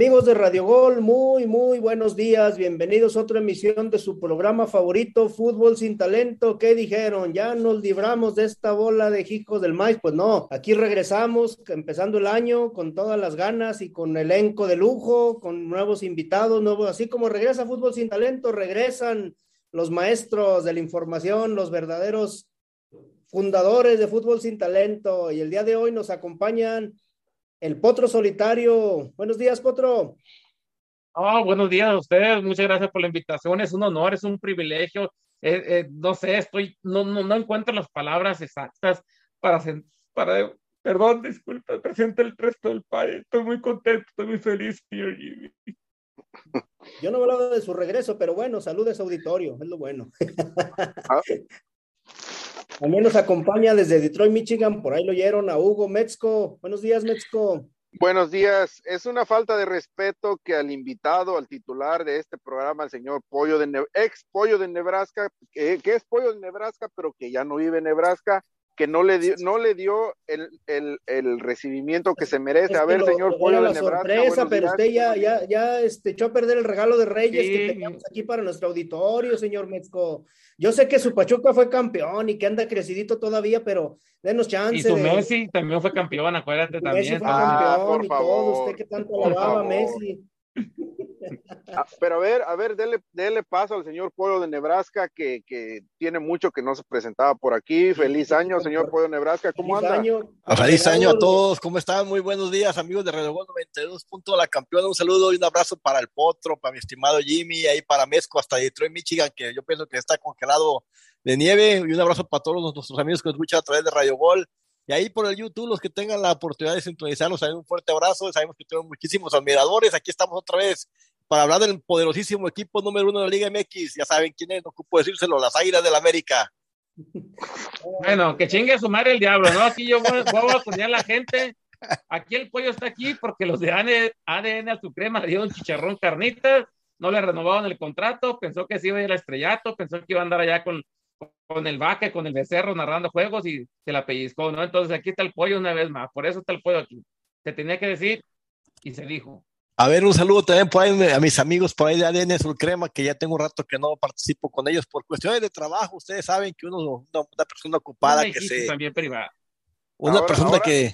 Amigos de Radio Gol, muy, muy buenos días. Bienvenidos a otra emisión de su programa favorito, Fútbol sin Talento. ¿Qué dijeron? ¿Ya nos libramos de esta bola de hijos del maíz? Pues no, aquí regresamos, empezando el año con todas las ganas y con elenco de lujo, con nuevos invitados, nuevos, así como regresa Fútbol sin Talento, regresan los maestros de la información, los verdaderos fundadores de Fútbol sin Talento. Y el día de hoy nos acompañan el Potro Solitario. Buenos días, Potro. Oh, buenos días a ustedes. Muchas gracias por la invitación. Es un honor, es un privilegio. Eh, eh, no sé, estoy, no, no, no, encuentro las palabras exactas para, para perdón, disculpa, presente el resto del país. Estoy muy contento, estoy muy feliz, señor Jimmy. Yo no he hablado de su regreso, pero bueno, saludes auditorio, es lo bueno. También nos acompaña desde Detroit, Michigan, por ahí lo oyeron a Hugo Metzko. Buenos días, Metzko. Buenos días. Es una falta de respeto que al invitado, al titular de este programa, el señor Pollo de ex Pollo de Nebraska, que, es Pollo de Nebraska, pero que ya no vive en Nebraska, que no le dio, no le dio el, el, el recibimiento que se merece. a ver, señor Pollo de Nebraska. sorpresa, pero usted ya, ya, ya este, echó a perder el regalo de Reyes que teníamos aquí para nuestro auditorio, señor Metzko. Yo sé que su Pachuca fue campeón y que anda crecidito todavía, pero denos chance. Y su Messi también fue campeón, acuérdate también. Messi fue ah, campeón y todo, usted que tanto alababa a Messi. Ah, pero a ver, a ver, dele, dele paso al señor Pueblo de Nebraska, que, que, tiene mucho que no se presentaba por aquí. Feliz año, señor Pueblo de Nebraska. ¿Cómo anda? Feliz año a todos. ¿Cómo están? Muy buenos días, amigos de Radio 92. Punto la campeona. Un saludo y un abrazo para el Potro, para mi estimado Jimmy, ahí para Mezco, hasta Detroit, Michigan, que yo pienso que está congelado de nieve. Y un abrazo para todos nuestros amigos que nos escuchan a través de Radio Gol. Y ahí por el YouTube, los que tengan la oportunidad de sintonizarnos, un fuerte abrazo. Sabemos que tenemos muchísimos admiradores. Aquí estamos otra vez para hablar del poderosísimo equipo número uno de la Liga MX. Ya saben quién es, no ocupo decírselo, las Águilas del la América. Bueno, que chingue a su madre el diablo, ¿no? Aquí yo voy, a poner a la gente. Aquí el pollo está aquí porque los de ADN a su crema dieron chicharrón carnitas, no le renovaron el contrato, pensó que se iba a ir al estrellato, pensó que iba a andar allá con, con el vaque, con el becerro narrando juegos y se la pellizcó, ¿no? Entonces aquí está el pollo una vez más, por eso está el pollo aquí. Se tenía que decir y se dijo. A ver, un saludo también por ahí a mis amigos por ahí de ADN Crema, que ya tengo un rato que no participo con ellos por cuestiones de trabajo. Ustedes saben que uno, una, una persona ocupada que se. También privada. Una persona que.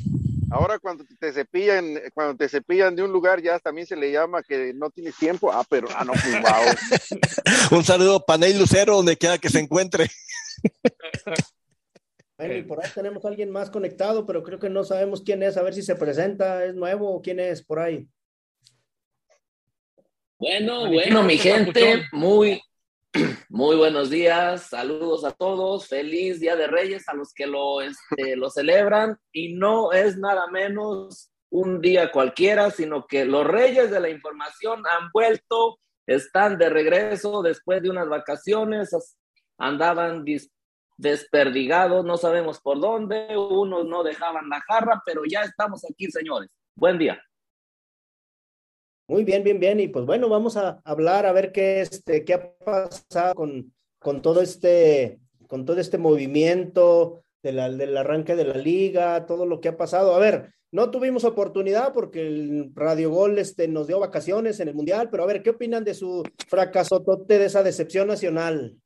Ahora cuando te cepillan, cuando te cepillan de un lugar ya también se le llama que no tienes tiempo. Ah, pero ah no, pues un saludo para Ney Lucero, donde quiera que se encuentre. Bueno, y por ahí tenemos a alguien más conectado, pero creo que no sabemos quién es, a ver si se presenta, es nuevo o quién es por ahí. Bueno, bueno, mi gente, muy, muy buenos días, saludos a todos, feliz Día de Reyes a los que lo, este, lo celebran y no es nada menos un día cualquiera, sino que los Reyes de la Información han vuelto, están de regreso después de unas vacaciones, andaban desperdigados, no sabemos por dónde, unos no dejaban la jarra, pero ya estamos aquí, señores. Buen día. Muy bien, bien, bien. Y pues bueno, vamos a hablar a ver qué, este, qué ha pasado con, con, todo este, con todo este movimiento de del arranque de la liga, todo lo que ha pasado. A ver, no tuvimos oportunidad porque el Radio Gol este, nos dio vacaciones en el Mundial, pero a ver, ¿qué opinan de su fracaso de esa decepción nacional?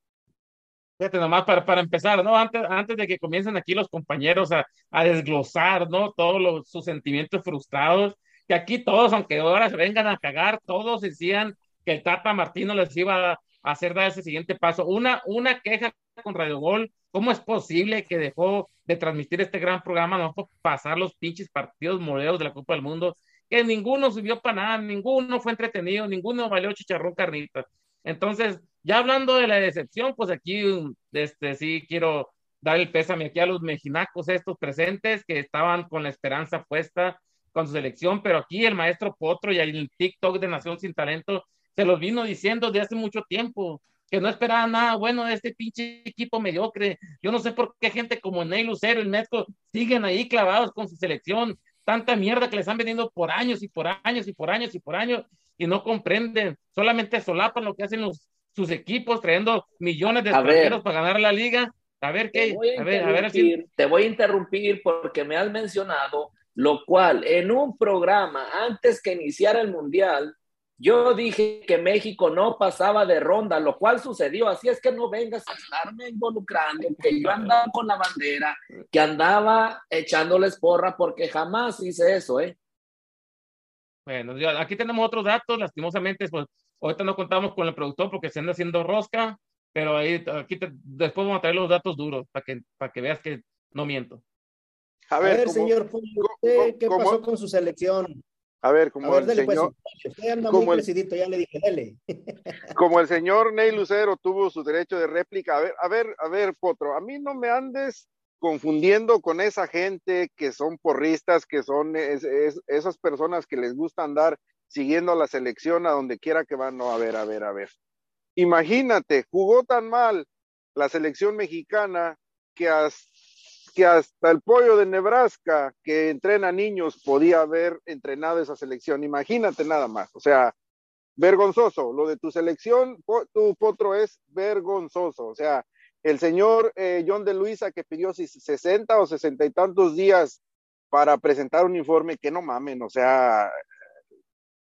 Fíjate, nomás para, para empezar, ¿no? Antes, antes de que comiencen aquí los compañeros a, a desglosar, ¿no? Todos los, sus sentimientos frustrados que aquí todos, aunque ahora se vengan a cagar, todos decían que el Tata Martino les iba a hacer dar ese siguiente paso. Una, una queja con Radio Gol, ¿cómo es posible que dejó de transmitir este gran programa, no pasar los pinches partidos moreos de la Copa del Mundo? Que ninguno subió para nada, ninguno fue entretenido, ninguno valió chicharrón carnitas. Entonces, ya hablando de la decepción, pues aquí este, sí quiero dar el pésame aquí a los mexinacos estos presentes que estaban con la esperanza puesta con su selección, pero aquí el maestro Potro y el TikTok de Nación Sin Talento se los vino diciendo de hace mucho tiempo, que no esperaba nada bueno de este pinche equipo mediocre. Yo no sé por qué gente como Ney Lucero y Nesco siguen ahí clavados con su selección. Tanta mierda que les han venido por años y por años y por años y por años y no comprenden. Solamente solapan lo que hacen los, sus equipos trayendo millones de extranjeros para ganar la liga. A ver qué. A, ver, a ver Te voy a interrumpir porque me has mencionado lo cual en un programa antes que iniciara el Mundial, yo dije que México no pasaba de ronda, lo cual sucedió. Así es que no vengas a estarme involucrando, que yo andaba con la bandera, que andaba echándoles porra, porque jamás hice eso, ¿eh? Bueno, aquí tenemos otros datos, lastimosamente, pues ahorita no contamos con el productor porque se anda haciendo rosca, pero ahí aquí después vamos a traer los datos duros para que, para que veas que no miento. A ver, señor, ¿qué pasó con su selección? A ver, como el señor. como el, ya le dije, dele. como el señor Ney Lucero tuvo su derecho de réplica. A ver, a ver, a ver, Potro, a mí no me andes confundiendo con esa gente que son porristas, que son esas personas que les gusta andar siguiendo a la selección a donde quiera que van. No, a ver, a ver, a ver. Imagínate, jugó tan mal la selección mexicana que hasta que hasta el pollo de Nebraska, que entrena niños, podía haber entrenado esa selección. Imagínate nada más. O sea, vergonzoso. Lo de tu selección, tu potro es vergonzoso. O sea, el señor eh, John de Luisa que pidió 60 o 60 y tantos días para presentar un informe, que no mamen, o sea,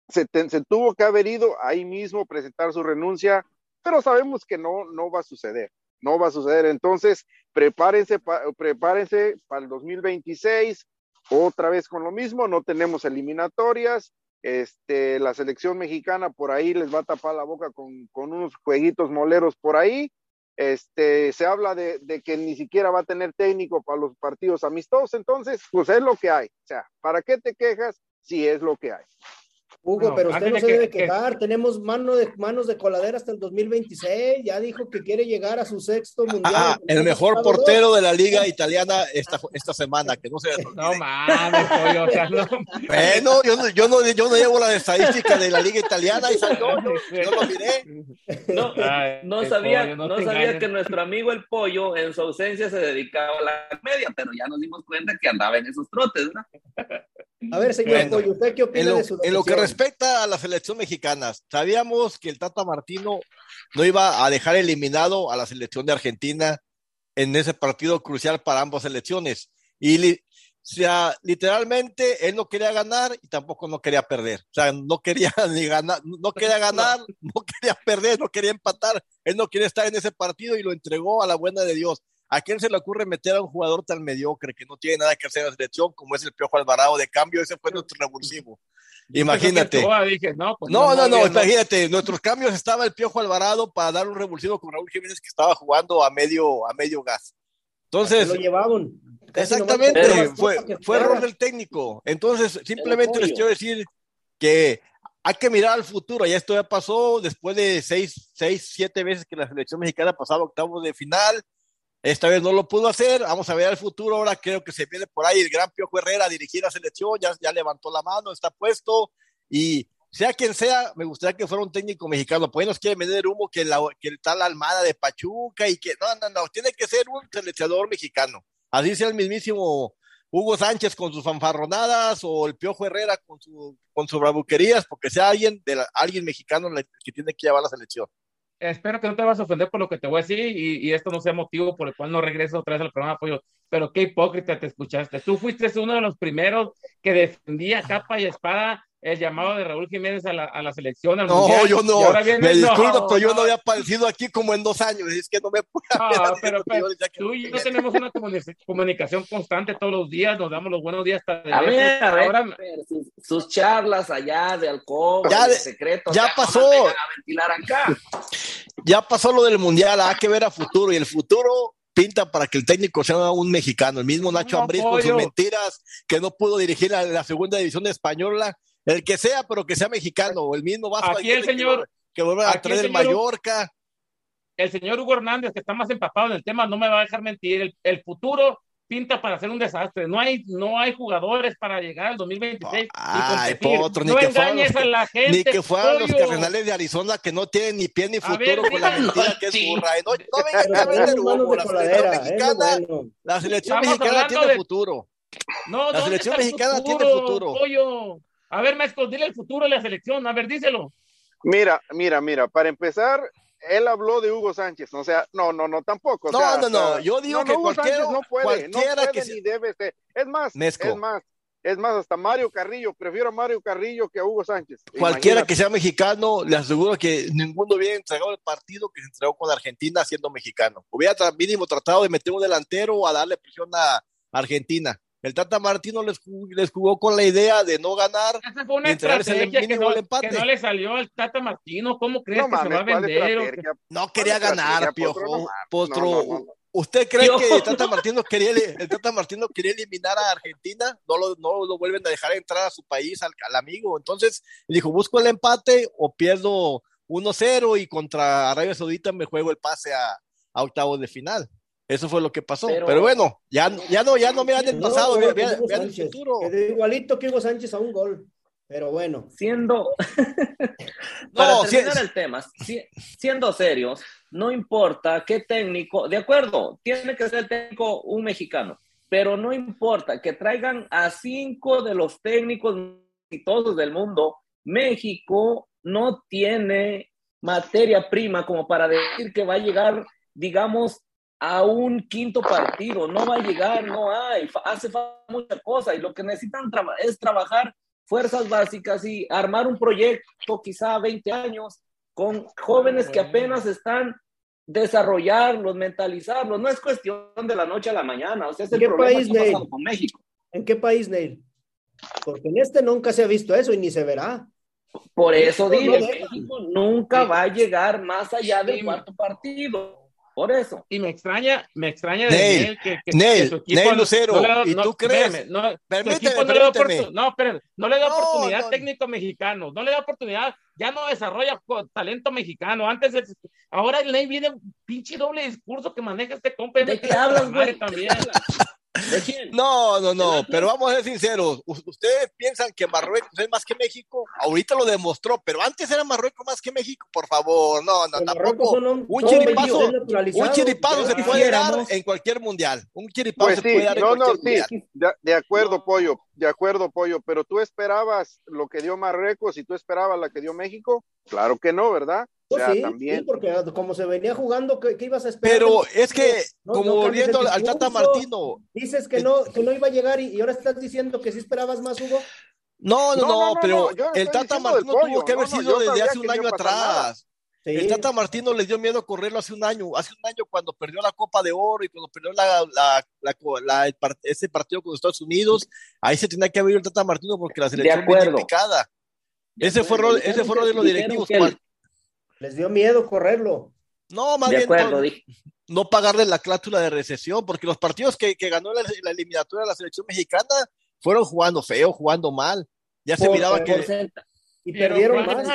se, se tuvo que haber ido ahí mismo presentar su renuncia, pero sabemos que no, no va a suceder no va a suceder. Entonces, prepárense, prepárense para el 2026, otra vez con lo mismo, no tenemos eliminatorias. Este, la selección mexicana por ahí les va a tapar la boca con, con unos jueguitos moleros por ahí. Este, se habla de, que ni siquiera va a tener técnico para los partidos amistosos, entonces, pues es lo que hay. O sea, ¿para qué te quejas si es lo que hay? Hugo, pero usted no se debe quejar. Tenemos mano de, manos de coladera hasta el 2026. Ya dijo que quiere llegar a su sexto mundial. Ah, el mejor portero de la liga italiana esta, esta semana, que no se No mames, pollo, o sea, no. Bueno, yo no, yo, no, yo no llevo la estadística de la liga italiana y salió, yo, lo miré. No, no sabía, no, sabía que nuestro amigo el pollo en su ausencia se dedicaba a la media, pero ya nos dimos cuenta que andaba en esos trotes, ¿no? A ver, señor Pollo, ¿usted qué opina de su En lo que respecta a la selección mexicana, sabíamos que el Tata Martino no iba a dejar eliminado a la selección de Argentina en ese partido crucial para ambas selecciones. Y o sea, literalmente él no quería ganar y tampoco no quería perder. O sea, no quería ni ganar, no quería ganar, no quería perder, no quería empatar. Él no quería estar en ese partido y lo entregó a la buena de Dios. ¿A quién se le ocurre meter a un jugador tan mediocre que no tiene nada que hacer en la selección como es el Piojo Alvarado? De cambio, ese fue nuestro revulsivo. Imagínate. no, pues no, no, no, imagínate, nuestros cambios estaba el Piojo Alvarado para dar un revulsivo con Raúl Jiménez que estaba jugando a medio, a medio gas. Entonces. Lo llevaban. Exactamente, fue, fue error del técnico. Entonces, simplemente les quiero decir que hay que mirar al futuro. Ya esto ya pasó después de seis, seis, siete veces que la selección mexicana pasaba octavos de final esta vez no lo pudo hacer. Vamos a ver el futuro. Ahora creo que se viene por ahí el gran Piojo Herrera a dirigir la selección. Ya, ya levantó la mano, está puesto. Y sea quien sea, me gustaría que fuera un técnico mexicano. Pues nos quiere vender humo que, la, que tal Almada de Pachuca y que no, no, no. Tiene que ser un seleccionador mexicano. Así sea el mismísimo Hugo Sánchez con sus fanfarronadas o el Piojo Herrera con, su, con sus bravuquerías, porque sea alguien, de alguien mexicano que tiene que llevar la selección espero que no te vas a ofender por lo que te voy a decir y, esto no sea motivo por el cual no regreso otra vez al programa de pero qué hipócrita te escuchaste. Tú fuiste uno de los primeros que defendía capa y espada el llamado de Raúl Jiménez a la, a la selección. no, yo no. me disculpo, pero yo no había aparecido aquí como en dos años. Es que no me puedo. pero, tú y yo tenemos una comunicación constante todos los días. Nos damos los buenos días hasta de a ver, a ver, sus, charlas allá de alcohol, ya de, secretos. Ya, pasó. Ya pasó lo del mundial. Hay que ver a futuro y el futuro pinta para que el técnico sea un mexicano. El mismo Nacho Ambriz con sus mentiras, que no pudo dirigir a la segunda división española el que sea, pero que sea mexicano, o el mismo Vasco. Aquí el señor. Que, vuelva a traer el, Mallorca. El señor Hugo Hernández, que está más empapado en el tema, no me va a dejar mentir. El, futuro pinta para ser un desastre. No hay, no hay jugadores para llegar al 2026 Ay, Potro, ni no que engañes a la gente. Ni que fueran los cardenales de Arizona que no tienen ni pie ni futuro con la mentira que es burra. No, no venga a vender humo. La selección mexicana, la selección mexicana tiene futuro. No, la selección mexicana tiene futuro. Pollo? A ver, maestro, dile el futuro de la selección, a ver, díselo. Mira, mira, mira, para empezar, él habló de Hugo Sánchez, o sea, no, no, no, tampoco. no, no, no, yo digo que cualquiera, no puede, no puede ni debe ser. Es más, es más, Es más, hasta Mario Carrillo, prefiero a Mario Carrillo que a Hugo Sánchez. Cualquiera que sea mexicano, le aseguro que ninguno hubiera entregado el partido que se entregó con Argentina siendo mexicano. Hubiera mínimo tratado de meter un delantero a darle presión a Argentina. El Tata Martino les, les jugó con la idea de no ganar. Esa fue una estrategia que no, que no, le salió al Tata Martino. ¿Cómo crees que se va a vender? No quería ganar, Piojo. Potro. ¿Usted cree que el Tata, Martino quería, el Tata Martino quería eliminar a Argentina? No lo, no lo vuelven a dejar entrar a su país, al, al amigo. Entonces, dijo, busco el empate o pierdo 1-0 y contra Arabia Saudita me juego el pase a, a octavos de final. Eso fue lo que pasó. Pero, bueno, ya, ya no, ya no miran el pasado, no, vean, el futuro. igualito que Hugo Sánchez a un gol. Pero bueno. Siendo. Para terminar el tema, siendo serios, no importa qué técnico, de acuerdo, tiene que ser técnico un mexicano, pero no importa que traigan a cinco de los técnicos exitosos del mundo, México no tiene materia prima como para decir que va a llegar, digamos, a un quinto partido, no va a llegar, no hay, hace falta mucha cosa y lo que necesitan es trabajar fuerzas básicas y armar un proyecto quizá 20 años con jóvenes que apenas están desarrollarlos, mentalizarlos, no es cuestión de la noche a la mañana, o sea, es el ¿En qué país, Neil? con México. ¿En qué país, Neil? Porque en este nunca se ha visto eso y ni se verá. Por eso digo, México nunca va a llegar más allá del cuarto partido. Por eso. Y me extraña, me extraña de Neil, que, que, Neil, que Neil Lucero, ¿y tú crees? no, permíteme, no, le da no, no le da oportunidad técnico mexicano, no le da oportunidad, ya no desarrolla talento mexicano. Antes, ahora el Neil viene un pinche doble discurso que maneja este compa. ¿De qué hablas, güey? También. No, no, no, pero vamos a ser sinceros. ¿Ustedes piensan que Marruecos es más que México? Ahorita lo demostró, pero antes era Marruecos más que México, por favor. No, no, tampoco. Un, un chiripazo, un chiripazo se puede dar en cualquier mundial. Un chiripazo pues se puede dar en cualquier mundial. De, de acuerdo, Pollo, de acuerdo, Pollo, pero tú esperabas lo que dio Marruecos y tú esperabas la que dio México. Claro que no, ¿verdad? Pues sí, también. porque como se venía jugando, ¿qué, ibas a esperar? Pero es que, como volviendo al Tata Martino. Dices que no, que no iba a llegar y, ahora estás diciendo que sí esperabas más, Hugo. No, no, no, pero el Tata Martino tuvo que haber sido desde hace un año atrás. El Tata Martino le dio miedo correrlo hace un año, hace un año cuando perdió la Copa de Oro y cuando perdió la, la, la, ese partido con Estados Unidos, ahí se tenía que haber ido el Tata Martino porque la selección viene picada. Ese fue, ese fue de los directivos. Les dio miedo correrlo. No, más bien no, pagarle la cláusula de recesión, porque los partidos que, ganó la, eliminatoria de la selección mexicana fueron jugando feo, jugando mal. Ya se miraba que. Y perdieron más.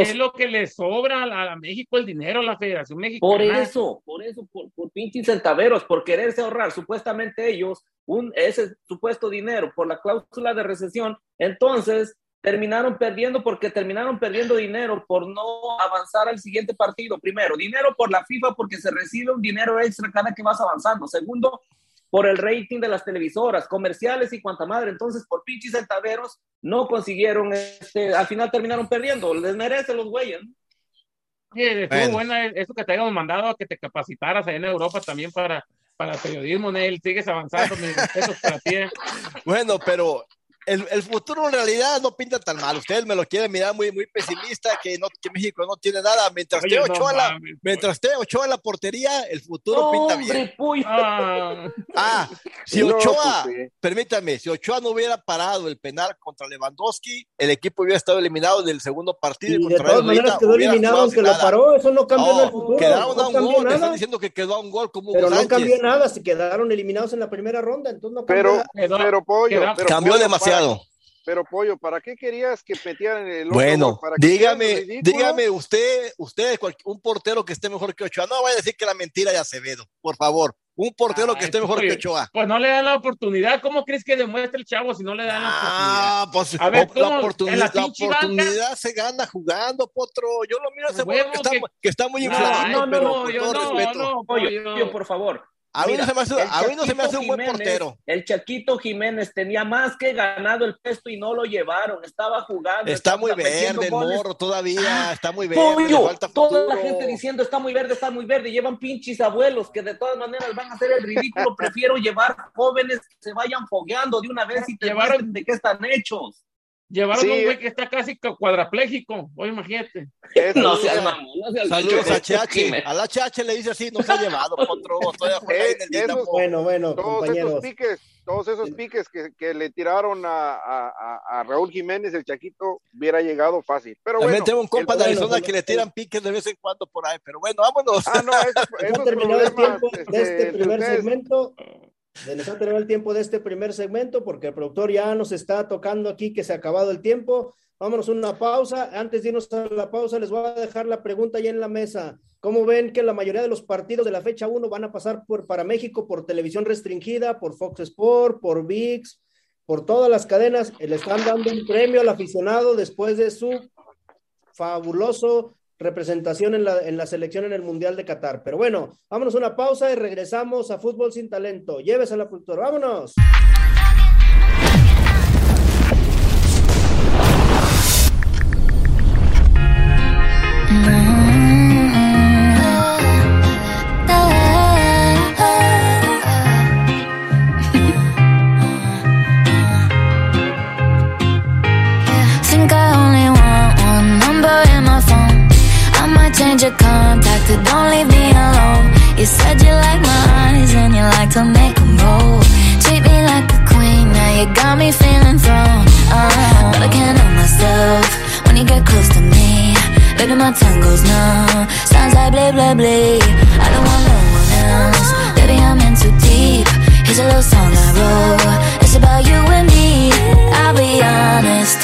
Es lo que le sobra a, México el dinero, a la Federación Mexicana. Por eso, por eso, por, por pinches centaveros, por quererse ahorrar supuestamente ellos un, ese supuesto dinero por la cláusula de recesión. Entonces, terminaron perdiendo porque terminaron perdiendo dinero por no avanzar al siguiente partido. Primero, dinero por la FIFA porque se recibe un dinero extra cada que vas avanzando. Segundo, por el rating de las televisoras, comerciales y cuanta madre. Entonces, por pinches centaveros, no consiguieron, este, al final terminaron perdiendo. Les merece los güeyes. Sí, estuvo buena eso que te hayamos mandado a que te capacitaras ahí en Europa también para, para periodismo, Neil. Sigues avanzando, mis respetos para ti. ¿eh? Bueno, pero el, el, futuro en realidad no pinta tan mal. Ustedes me lo quieren mirar muy, muy pesimista, que, no, que México no tiene nada. Mientras esté Ochoa, la, mientras esté Ochoa en la portería, el futuro pinta bien. Ah. ah, si Ochoa, permítame, si Ochoa no hubiera parado el penal contra Lewandowski, el equipo hubiera estado eliminado del segundo partido. Y, de todas maneras quedó eliminado aunque lo paró, eso no cambió no, el futuro. Quedaron a un gol, están diciendo que quedó a un gol como Pero no cambió nada, se quedaron eliminados en la primera ronda, entonces no cambió pero, Pero, pollo, pero, cambió demasiado. Pero Pollo, ¿para qué querías que metieran el otro Bueno, dígame, dígame usted, usted, un portero que esté mejor que Ochoa. No vaya a decir que la mentira de Acevedo, por favor. Un portero que esté mejor que Ochoa. Pues no le dan la oportunidad. ¿Cómo crees que demuestra el chavo si no le dan la ah, oportunidad? Pues, a ver, la oportunidad, la, oportunidad se gana jugando, potro. Yo lo miro ese huevo que, está, que, está, muy inflado. No, no, no, yo no, no, Pollo, por favor A mí no se me hace, a mí no se me hace un buen portero. El Chaquito Jiménez tenía más que ganado el puesto y no lo llevaron. Estaba jugando. Está estaba muy verde el goles. morro todavía, está muy verde. Pollo, falta toda la gente diciendo está muy verde, está muy verde, llevan pinches abuelos que de todas maneras van a hacer el ridículo. Prefiero llevar jóvenes que se vayan fogueando de una vez y te Llevaron- de qué están hechos. Llevaron Sí. un güey que está casi cuadrapléjico. Oye, imagínate. Es- No seas mamón, no seas Saludos a. Jiménez. Al HH le dice así, no se ha llevado, el Eh, esos- Bueno, bueno, todos esos piques, todos esos piques que, que le tiraron a, a- a- a Raúl Jiménez, el Chaquito, hubiera llegado fácil. Pero También bueno, tengo un compa el- de Arizona que le tiran piques de vez en cuando por ahí, pero bueno, vámonos. Ah, no, esos, Ya esos terminó el tiempo de este, este primer ustedes. segmento. Se nos el tiempo de este primer segmento porque el productor ya nos está tocando aquí que se ha acabado el tiempo. Vámonos a una pausa. Antes de irnos a la pausa, les voy a dejar la pregunta ya en la mesa. ¿Cómo ven que la mayoría de los partidos de la fecha 1 van a pasar por, para México por televisión restringida, por Fox Sport, por VIX, por todas las cadenas? Le están dando un premio al aficionado después de su fabuloso representación en la, en la selección en el Mundial de Qatar. Pero bueno, vámonos una pausa y regresamos a Fútbol sin Talento. Llévese a la productora, vámonos. Might change contact, don't leave me alone. You said you like my eyes and you like to make 'em roll. Treat me like a queen, now you got me feeling thrown. Uh, but I can't help myself when you get close to me. Baby, my tongue goes numb. Sounds like blah blah blah. I don't want no one else. Baby, I'm in too deep. Here's a little song I wrote. It's about you and me. I'll be honest.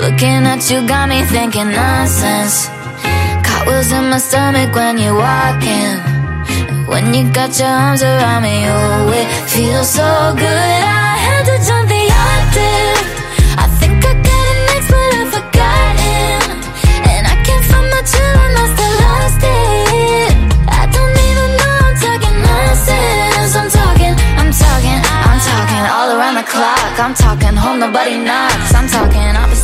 Looking at you got me thinking nonsense. Cartwheels in my stomach when you're walking. When you got your arms around me, oh, it feels so good. I had to jump the octave. I think I got an ex, but I've forgotten. And I can't find my chill and I still lost it. I don't even know I'm talking nonsense. I'm talking, I'm talking, I'm talking all around the clock. I'm talking home, nobody knocks.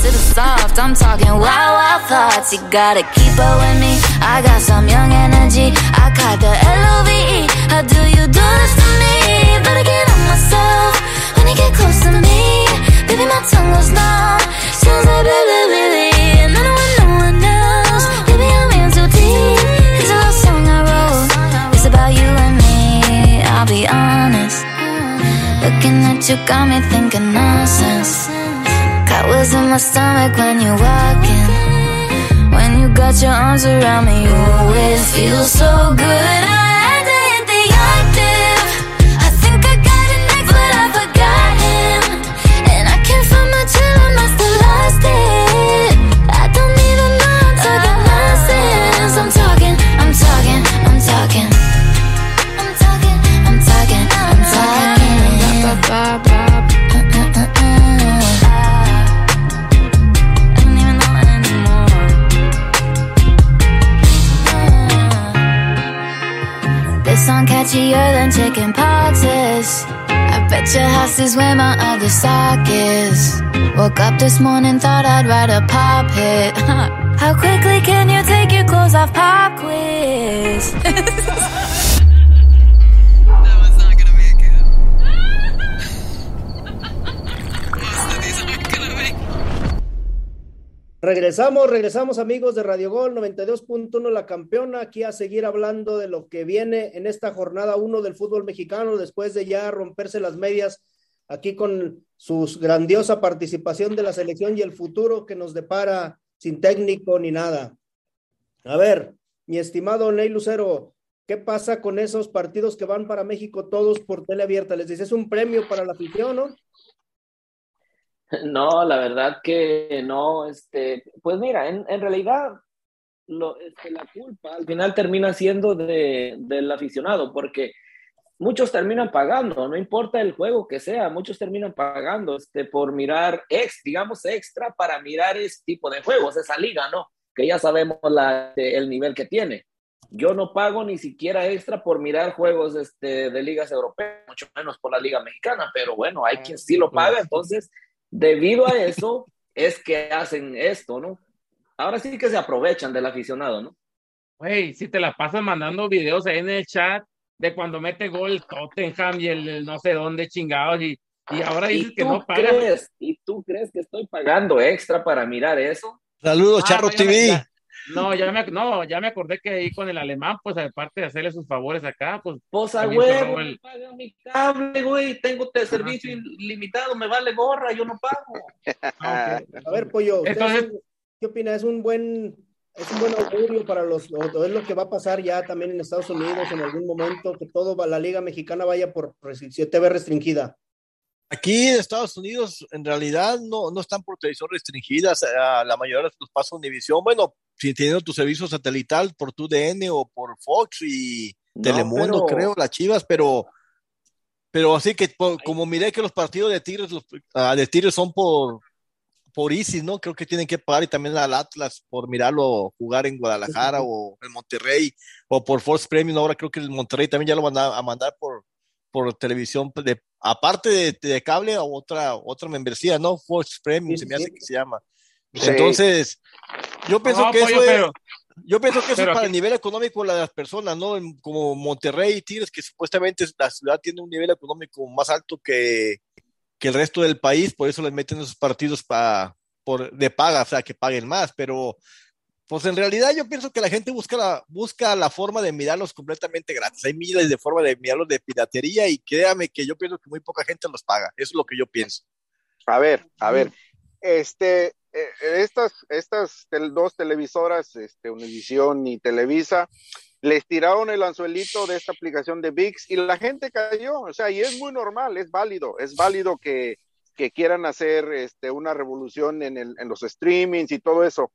Opposite of soft. I'm talking wild, wild thoughts. You gotta keep up with me. I got some young energy. I caught the L-O-V-E. How do you do this to me? Better get on myself when you get close to me. Baby, my tongue goes numb. Sounds like baby, baby. And I don't no one else. Baby, I'm in deep. Here's a little song I wrote. It's about you and me. I'll be honest. Looking at you got me thinking nonsense. Cartwheels in my stomach when you're walking. When you got your arms around me, oh, it feels so good. Than chicken poxes. I bet your house is where my other sock is. Woke up this morning, thought I'd write a pop hit. How quickly can you take your clothes off? Pop quiz. Regresamos, regresamos amigos de Radio Gol 92.1 La Campeona, aquí a seguir hablando de lo que viene en esta jornada 1 del fútbol mexicano, después de ya romperse las medias aquí con su grandiosa participación de la selección y el futuro que nos depara sin técnico ni nada. A ver, mi estimado Ney Lucero, ¿qué pasa con esos partidos que van para México todos por tele abierta? Les dices un premio para la afición, ¿no? No, la verdad que no, este, pues mira, en, en realidad lo, este, la culpa al final termina siendo de, del aficionado, porque muchos terminan pagando, no importa el juego que sea, muchos terminan pagando este, por mirar ex, digamos extra para mirar ese tipo de juegos, esa liga, ¿no? Que ya sabemos la, el nivel que tiene. Yo no pago ni siquiera extra por mirar juegos este, de ligas europeas, mucho menos por la Liga Mexicana, pero bueno, hay quien sí lo paga, entonces, debido a eso, es que hacen esto, ¿no? Ahora sí que se aprovechan del aficionado, ¿no? Güey, si te la pasas mandando videos ahí en el chat de cuando mete gol Tottenham y el, el no sé dónde chingados y, y ahora dices ¿Y que no pagas. crees, ¿Y tú crees que estoy pagando extra para mirar eso? Saludos, Ah, Charro TV. No, ya me, no, ya me acordé que ahí con el alemán, pues aparte de hacerle sus favores acá, pues Pues a huevo, el- mi cable, güey. Tengo de servicio sí. ilimitado, me vale gorra, yo no pago. ah. A ver, Pollo, ¿usted Entonces- ¿qué opina? ¿Es un buen, es un buen augurio para los, o o es lo que va a pasar ya también en Estados Unidos en algún momento, que todo va- la Liga Mexicana vaya por TV restringida? Aquí en Estados Unidos, en realidad, no, no están por televisión restringidas. a la mayoría de los pasa Univisión. Bueno, si teniendo tu servicio satelital por tu DN o por Fox y No, Telemundo, pero- creo, las chivas, pero, pero así que po- como miré que los partidos de Tigres, los, ah, de Tigres son por, por Isis, ¿no? Creo que tienen que pagar y también al Atlas por mirarlo jugar en Guadalajara o en Monterrey o por Fox Premium. Ahora creo que el Monterrey también ya lo van a, a mandar por, por televisión, de, aparte de, de cable o otra, otra membresía, ¿no? Fox Premium, Sí, se me hace sí. que se llama. Sí. Entonces, yo pienso No, que pollo, eso es, pero- yo pienso que eso es para aquí- el nivel económico de las personas, ¿no? Como Monterrey y Tigres, que supuestamente la ciudad tiene un nivel económico más alto que, que el resto del país, por eso les meten esos partidos pa, por, de paga, o sea, que paguen más, pero pues en realidad yo pienso que la gente busca la, busca la forma de mirarlos completamente gratis. Hay miles de formas de mirarlos de piratería y créame que yo pienso que muy poca gente los paga. Eso es lo que yo pienso. A ver, a ver, este, eh, estas, estas tel- dos televisoras, este, Univisión y Televisa, les tiraron el anzuelito de esta aplicación de VIX y la gente cayó, o sea, y es muy normal, es válido, es válido que, que quieran hacer este, una revolución en, el, en los streamings y todo eso,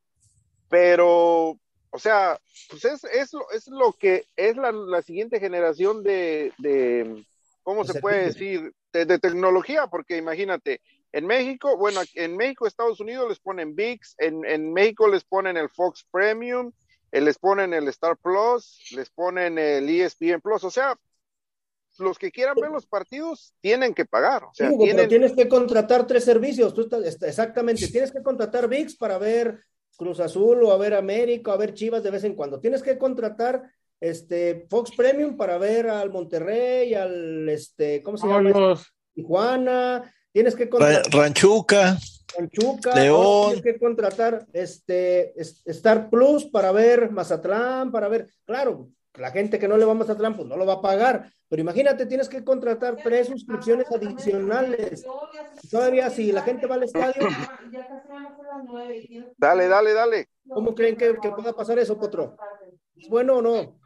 pero, o sea, pues es, es, lo, es lo que es la, la siguiente generación de, de ¿cómo se puede decir? De, de tecnología, porque imagínate, en México, bueno, en México, Estados Unidos les ponen VIX, en, en México les ponen el Fox Premium, eh, les ponen el Star Plus, les ponen el ESPN Plus, o sea, los que quieran ver los partidos tienen que pagar, o sea, Sí, Hugo, pero tienen, tienes que contratar tres servicios. Tú estás, está- exactamente, tienes que contratar VIX para ver Cruz Azul o a ver América o a ver Chivas de vez en cuando. Tienes que contratar este Fox Premium para ver al Monterrey, al este, ¿cómo se llama? Los- Tijuana. Tienes que Ra- contratar Ranchuca, Panchuca, León. tienes que contratar este es- Star Plus para ver Mazatlán, para ver, claro, la gente que no le va a Mazatlán, pues no lo va a pagar, pero imagínate, tienes que contratar tres suscripciones adicionales. Todavía si la gente va al estadio, dale, dale, dale. ¿cómo creen que, que pueda pasar eso, Potro? ¿Es bueno o no?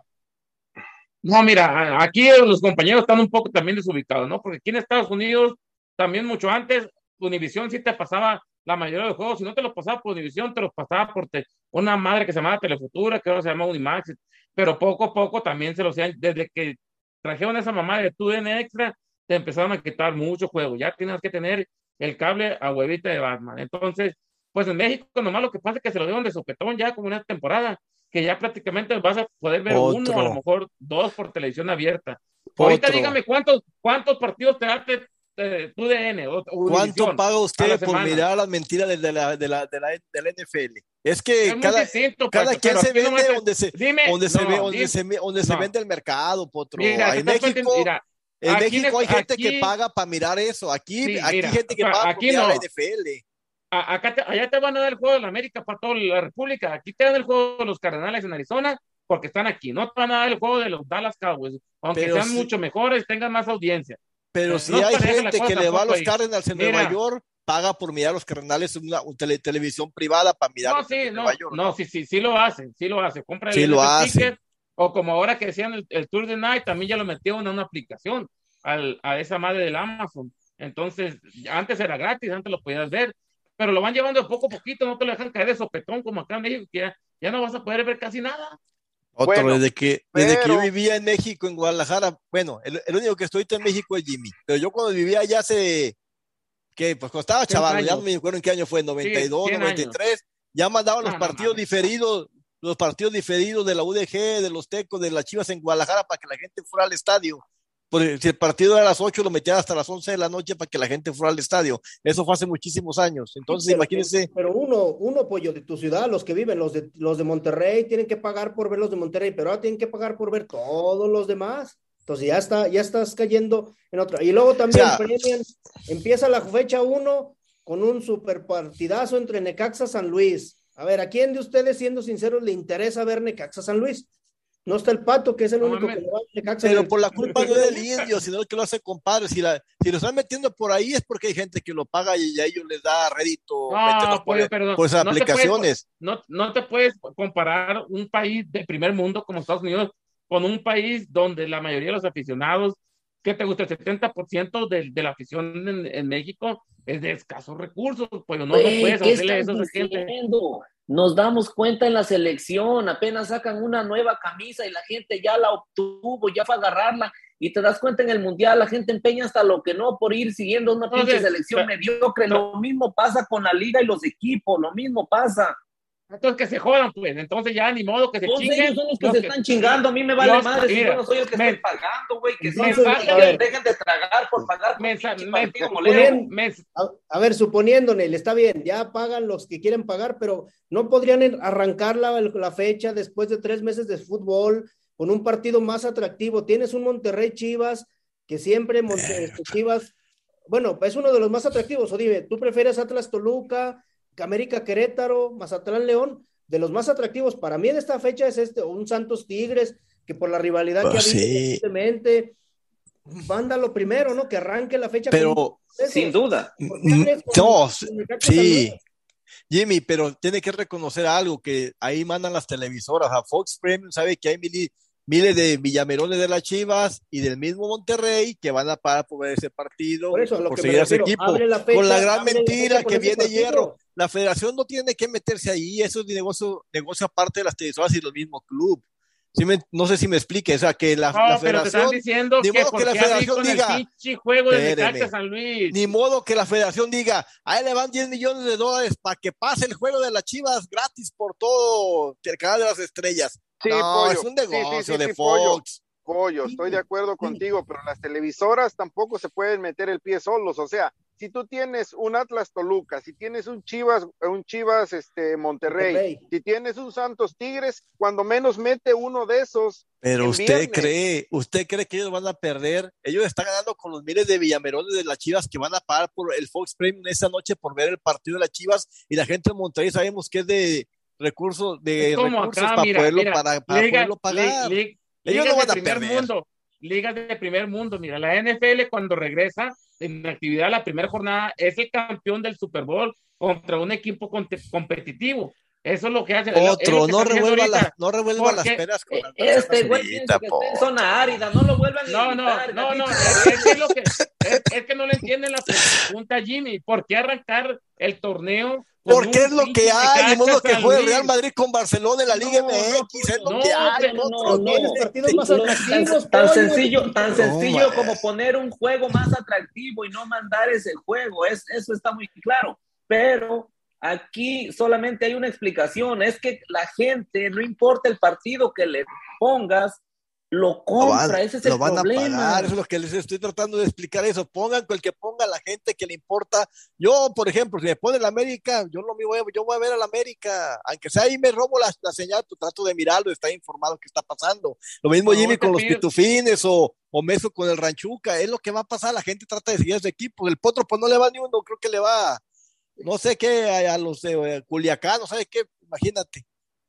No, mira, aquí los compañeros están un poco también desubicados, ¿no? Porque aquí en Estados Unidos, también mucho antes, Univisión sí te pasaba la mayoría de los juegos, si no te los pasaba por Univisión, te los pasaba por te- una madre que se llamaba Telefutura, que ahora se llama Unimax, pero poco a poco también se los desde que trajeron esa mamá de TUDN Extra, te empezaron a quitar muchos juegos, ya tienes que tener el cable a huevita de Batman. Entonces, pues en México nomás lo que pasa es que se lo dieron de sopetón ya como una temporada, que ya prácticamente vas a poder ver uno, a lo Otro. mejor dos por televisión abierta. Ahorita Otro. dígame cuántos, cuántos partidos te da te- DN o, o ¿Cuánto paga usted por mirar las mentiras de, de la, de, la, de, la, de la NFL? Es Es que muy cada, distinto, cada pues, quien se no vende metes- donde se, Dime, donde se no, ve, donde dime- se, donde se no. vende el mercado, potro. Mira, en México, mira, en México hay en- gente que aquí- paga para mirar eso. Aquí, Sí, aquí mira, hay gente que paga aquí mirar no. la NFL. a- acá te- allá te van a dar el juego de la América para toda la República. Aquí te dan el juego de los Cardenales en Arizona porque están aquí. No te van a dar el juego de los Dallas Cowboys, aunque Pero sean mucho mejores, tengan más audiencia. Pero Eh, si hay gente cosa que le va a los ahí. Cardinals en. Nueva York, paga por mirar los Cardenales en una un tele- televisión privada para mirar No, sí, en no, Nueva York. no, sí, sí, sí lo hacen, sí lo hacen. Compra Sí lo hacen. o como ahora que decían el, el Tour de Night, también ya lo metieron a una aplicación, al, a esa madre del Amazon. Entonces, antes era gratis, antes lo podías ver, pero lo van llevando de poco a poquito, no te lo dejan caer de sopetón como acá en México, que ya, ya no vas a poder ver casi nada. Otro, Bueno, desde que, desde que yo vivía en México, en Guadalajara, bueno, el, el único que estoy en México es Jimmy, pero yo cuando vivía allá hace, que pues cuando estaba 100 chaval, ya no me acuerdo en qué año fue, 92, 100 años. 93, ya mandaban los No, no partidos diferidos, los partidos diferidos de la UDG, de los Tecos, de las Chivas en Guadalajara para que la gente fuera al estadio. Porque si el partido era a las 8, lo metían hasta las 11 de la noche para que la gente fuera al estadio. Eso fue hace muchísimos años. Entonces, Pero- imagínense. Pero uno, uno, pollo, de tu ciudad, los que viven, los de, los de Monterrey, tienen que pagar por ver los de Monterrey, pero ahora tienen que pagar por ver todos los demás. Entonces ya está, ya estás cayendo en otra. Y luego también premian, empieza la fecha uno con un super partidazo entre Necaxa San Luis. A ver, ¿a quién de ustedes, siendo sinceros, le interesa ver Necaxa San Luis? No está el pato, que es el No único que le va a Necaxa. Pero por la culpa no es del indio, sino que lo hace compadre. Si, la, si lo están metiendo por ahí es porque hay gente que lo paga y a ellos les da rédito No, por, pero por esas no te puedes- aplicaciones. no, no te puedes comparar un país de primer mundo como Estados Unidos con un país donde la mayoría de los aficionados, ¿qué te gusta? El 70% de, de la afición en, en México es de escasos recursos, pues no, no puedes ¿qué hacerle eso a gente. Nos damos cuenta en la selección, apenas sacan una nueva camisa y la gente ya la obtuvo, ya fue a agarrarla. Y te das cuenta en el mundial, la gente empeña hasta lo que no por ir siguiendo una pinche selección mediocre. Lo mismo pasa con la liga y los equipos, lo mismo pasa. Entonces que se jodan, pues. Entonces ya ni modo que se Todos chinguen. ellos son los que los se están chingando. A mí me vale los- madre si mira, yo no soy el que me- estoy pagando, güey. Que sí, Entonces, saquen, a ver. dejen de tragar por pagar Me- me- me- me- A, a ver, suponiendo, Nel, está bien, ya pagan los que quieren pagar, pero no podrían arrancar la, la fecha después de tres meses de fútbol con un partido más atractivo. Tienes un Monterrey Chivas que siempre Monte- este, Chivas, bueno, es uno de los más atractivos. O dime, ¿tú prefieres Atlas Toluca, América Querétaro, Mazatlán León? De los más atractivos para mí en esta fecha es este, o un Santos Tigres, que por la rivalidad que ha habido sí. recientemente, mándalo primero, ¿no? Que arranque la fecha. Pero. Sin duda. ¿Por qué hables con- no, sí. Jimmy, pero tiene que reconocer algo, que ahí mandan las televisoras. A Fox Premium sabe que hay mili- miles de villamerones de las Chivas y del mismo Monterrey que van a pagar por ver ese partido, Por eso, por seguir a su equipo. abre la fecha, con la gran mentira que viene partido. Hierro. La federación no tiene que meterse ahí, eso es negocio, negocio aparte de las televisoras y los mismos clubes. Sí me- no sé si me explique, o sea, que la, No, la pero te están federación, diciendo ni que modo que la federación diga, juego de San Luis. ni modo que la federación diga, ahí le van 10 millones de dólares para que pase el juego de las Chivas gratis por todo el canal de las estrellas. Sí, no, pollo. es un Sí, sí, de pollo. Pollo, estoy de acuerdo contigo, pero las televisoras tampoco se pueden meter el pie solos. O sea, si tú tienes un Atlas Toluca, si tienes un Chivas, un Chivas este Monterrey, Monterrey. si tienes un Santos Tigres, cuando menos mete uno de esos. Pero usted viernes. cree, usted cree que ellos van a perder. Ellos están ganando con los miles de villamerones de las Chivas que van a pagar por el Fox Premium esa noche por ver el partido de las Chivas y la gente de Monterrey sabemos que es de recursos de recursos acá, para mira, poderlo mira, para, para liga- poderlo pagar. li- li- Ellos no van de a primer perder. mundo, ligas de primer mundo. Mira, la NFL cuando regresa en actividad la primera jornada es el campeón del Super Bowl contra un equipo conte- competitivo. Eso es lo que hace. Otro, que no revuelva, las, no revuelva ¿Por las peras con las Este güey piensa que po. está en zona árida, no lo vuelvan a No, no, invitar, no, no, gatito. es, es que lo que, es, es que no le entienden la pregunta, Jimmy. ¿Por qué arrancar el torneo? Con Porque es lo que hay, Necaxa modo que juegue Luis? Real Madrid con Barcelona en la Liga No, MX, es lo no, que hay. no, no. Tienes partidos más Lo- atractivos, tan, tan sencillo, tan No, sencillo como poner un juego más atractivo y no mandar ese juego, es, eso está muy claro. Pero aquí solamente hay una explicación, es que la gente, no importa el partido que le pongas, lo Lo compra, van, ese es lo el van a problema. pagar, eso es lo que les estoy tratando de explicar eso. Pongan con el que ponga la gente que le importa. Yo, por ejemplo, si me pone el América, yo no me voy a, yo voy a ver al América, aunque sea ahí me robo la, la señal, pues trato de mirarlo, estar informado qué está pasando. Lo mismo No, Jimmy con los pitufines o, o Meso con el Ranchuca, es lo que va a pasar, la gente trata de seguir a su equipo. El Potro pues no le va ni uno, creo que le va, no sé qué, a, a los de eh, Culiacán, no sé qué, imagínate.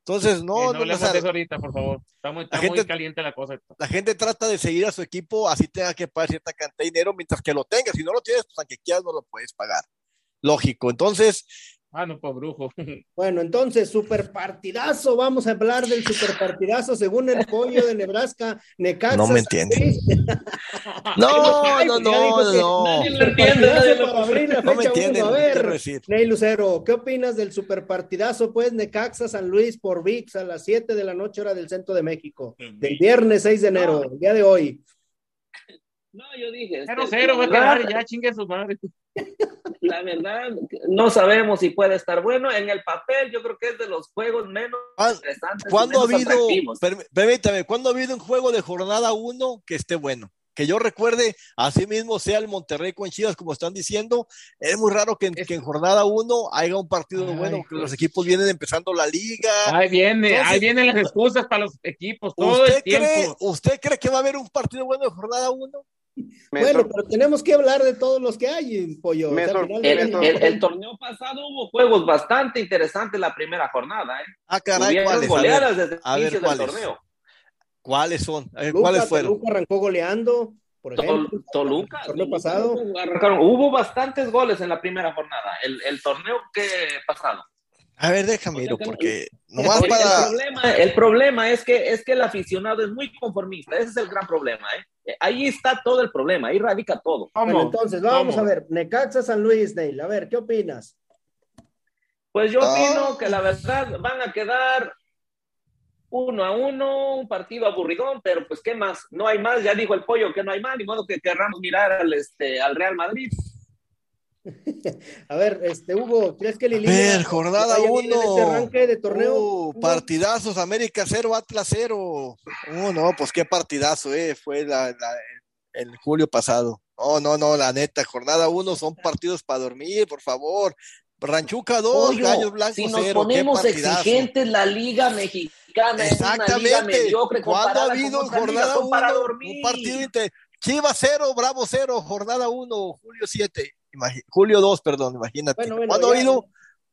Entonces, no, no, no hagas eso ahorita, por favor. Está muy, está La muy gente- caliente la cosa. la gente trata de seguir a su equipo, así tenga que pagar cierta cantidad de dinero mientras que lo tengas. Si no lo tienes, pues aunque quieras no lo puedes pagar. Lógico. Entonces, Ah, no, brujo. Bueno, entonces, super partidazo. Vamos a hablar del super partidazo según el pollo de Nebraska. Necaxa. No me entiende. No, Ay, no, dijo no, no. Nadie lo entiende, nadie Partidazo lo para abrir la No me uno. A ver, decir. Ney Lucero, ¿qué opinas del super partidazo? Pues Necaxa San Luis por VIX a las 7 de la noche, hora del centro de México, del viernes 6 de enero, el día de hoy. No, yo dije. este, 0-0 va a quedar ya chingue su madre. La verdad, no sabemos si puede estar bueno. En el papel, yo creo que es de los juegos menos ¿Cuán- interesantes. ¿Cuándo ha habido, perm- permítame, ¿cuándo ha habido un juego de jornada 1 que esté bueno? Que yo recuerde, así mismo sea el Monterrey con Chivas, como están diciendo, es muy raro que en, Es- que en jornada 1 haya un partido Ay, bueno, que los equipos vienen empezando la liga. Ahí viene, Entonces- ahí vienen las excusas para los equipos todo ¿Usted el tiempo. cree, ¿Usted cree que va a haber un partido bueno en jornada 1? Me Bueno, sor- pero tenemos que hablar de todos los que hay, pollo. Sor- El, torneo pasado hubo juegos bastante interesantes la primera jornada. ¿eh? Ah, caray, ¿cuáles? A ver, goleadas desde el a ver, inicio del ¿cuáles? torneo. ¿cuáles son? A ver, Toluca, ¿Cuáles fueron? Toluca arrancó goleando, por Tol- ejemplo. Toluca. El torneo Toluca, pasado. arrancaron. Hubo bastantes goles en la primera jornada. El, el torneo que pasado. A ver, déjame ir, porque nomás para... el, problema, el problema es que, es que el aficionado es muy conformista. Ese es el gran problema. ¿eh? Ahí está todo el problema. Ahí radica todo. Bueno, entonces, vamos ¿Cómo? a ver. Necaxa San Luis, Neil. A ver, ¿qué opinas? Pues yo Ah. opino que la verdad van a quedar uno a uno, un partido aburridón, pero pues qué más, no hay más, ya dijo el pollo que no hay más, ni modo que querramos mirar al, este, al Real Madrid. A ver, este, Hugo, ¿crees que Lili ver, jornada uno. este arranque de torneo? Uh, partidazos, América 0, Atlas 0. Oh, no, pues qué partidazo, eh. Fue la, la- el julio pasado. No, no, no, la neta, jornada 1 son partidos para dormir, por favor. Ranchuca 2, Pollo, Gallos Blancos si nos 0. Qué ponemos exigentes, la Liga Mexicana es una liga Exactamente. mediocre ¿Cuándo ha habido jornada son para 1 dormir. un partido inter... Chivas 0, Bravo 0, jornada 1, julio 7, julio 2, perdón, imagínate. Bueno, bueno, ¿Cuándo ha ya- habido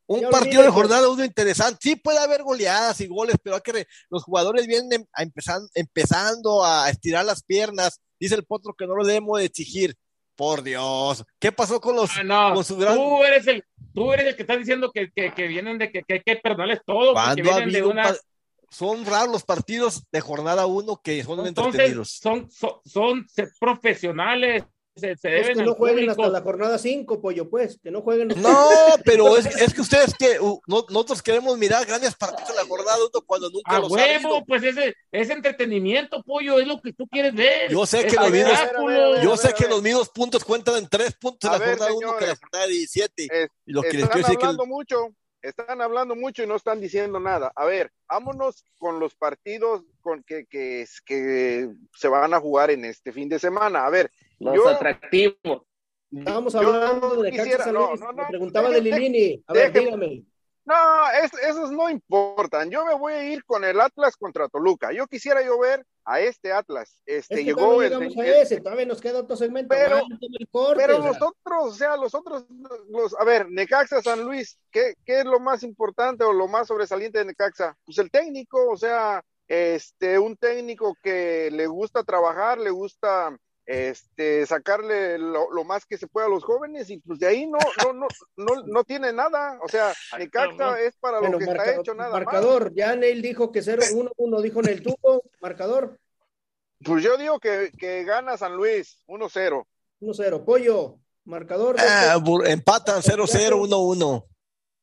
un ya partido de jornada 1 interesante? Sí puede haber goleadas y goles, pero hay que re- los jugadores vienen em- a empezar- empezando a estirar las piernas. Dice el potro que no lo debemos de exigir. Por Dios, ¿qué pasó con los Ah, no, con su gran- tú eres el, tú eres el que está diciendo que, que, que vienen de que, que hay que perdonarles todo, porque ¿Cuándo ha vienen de habido un una pa- Son raros los partidos de jornada 1 que son entonces entretenidos. son, son, son profesionales, se, se deben que al no jueguen público. hasta la jornada 5, pollo, pues. Que no jueguen. los- No, pero es, es que ustedes que uh, no- nosotros queremos mirar grandes partidos en la jornada uno cuando nunca A los ha huevo, pues ese es entretenimiento, pollo, es lo que tú quieres ver. Yo sé Es que los mismos- Yo sé que los mismos puntos cuentan en tres puntos en la ver, jornada 1 que en la jornada 17. Es- Y lo que les están quiero decir que hablando mucho, están hablando mucho y no están diciendo nada. A ver, vámonos con los partidos con que, que, que se van a jugar en este fin de semana. A ver, Los Yo- atractivos. Estábamos hablando de quisiera- Necaxa San no, Luis. no, Me preguntaba de Lilini. A ver, déjeme- dígame. No, es- esos no importan. Yo me voy a ir con el Atlas contra Toluca. Yo quisiera yo ver a este Atlas. Este Es que llegó el, a el- ese, todavía nos queda otro segmento. Pero- el corte, pero o sea. los otros, o sea, los otros, los, a ver, Necaxa San Luis, ¿qué, ¿qué es lo más importante o lo más sobresaliente de Necaxa? Pues el técnico, o sea, este, un técnico que le gusta trabajar, le gusta este sacarle lo, lo más que se pueda a los jóvenes y pues de ahí no no no no, no tiene nada. O sea Necaxa es para Bueno, lo que marca- está hecho nada más. marcador, ya Neil dijo que 0-1-1, dijo en el tubo, marcador. Pues yo digo que, que gana San Luis 1-0 1-0, pollo, marcador de Ah, empatan 0-0, 1-1.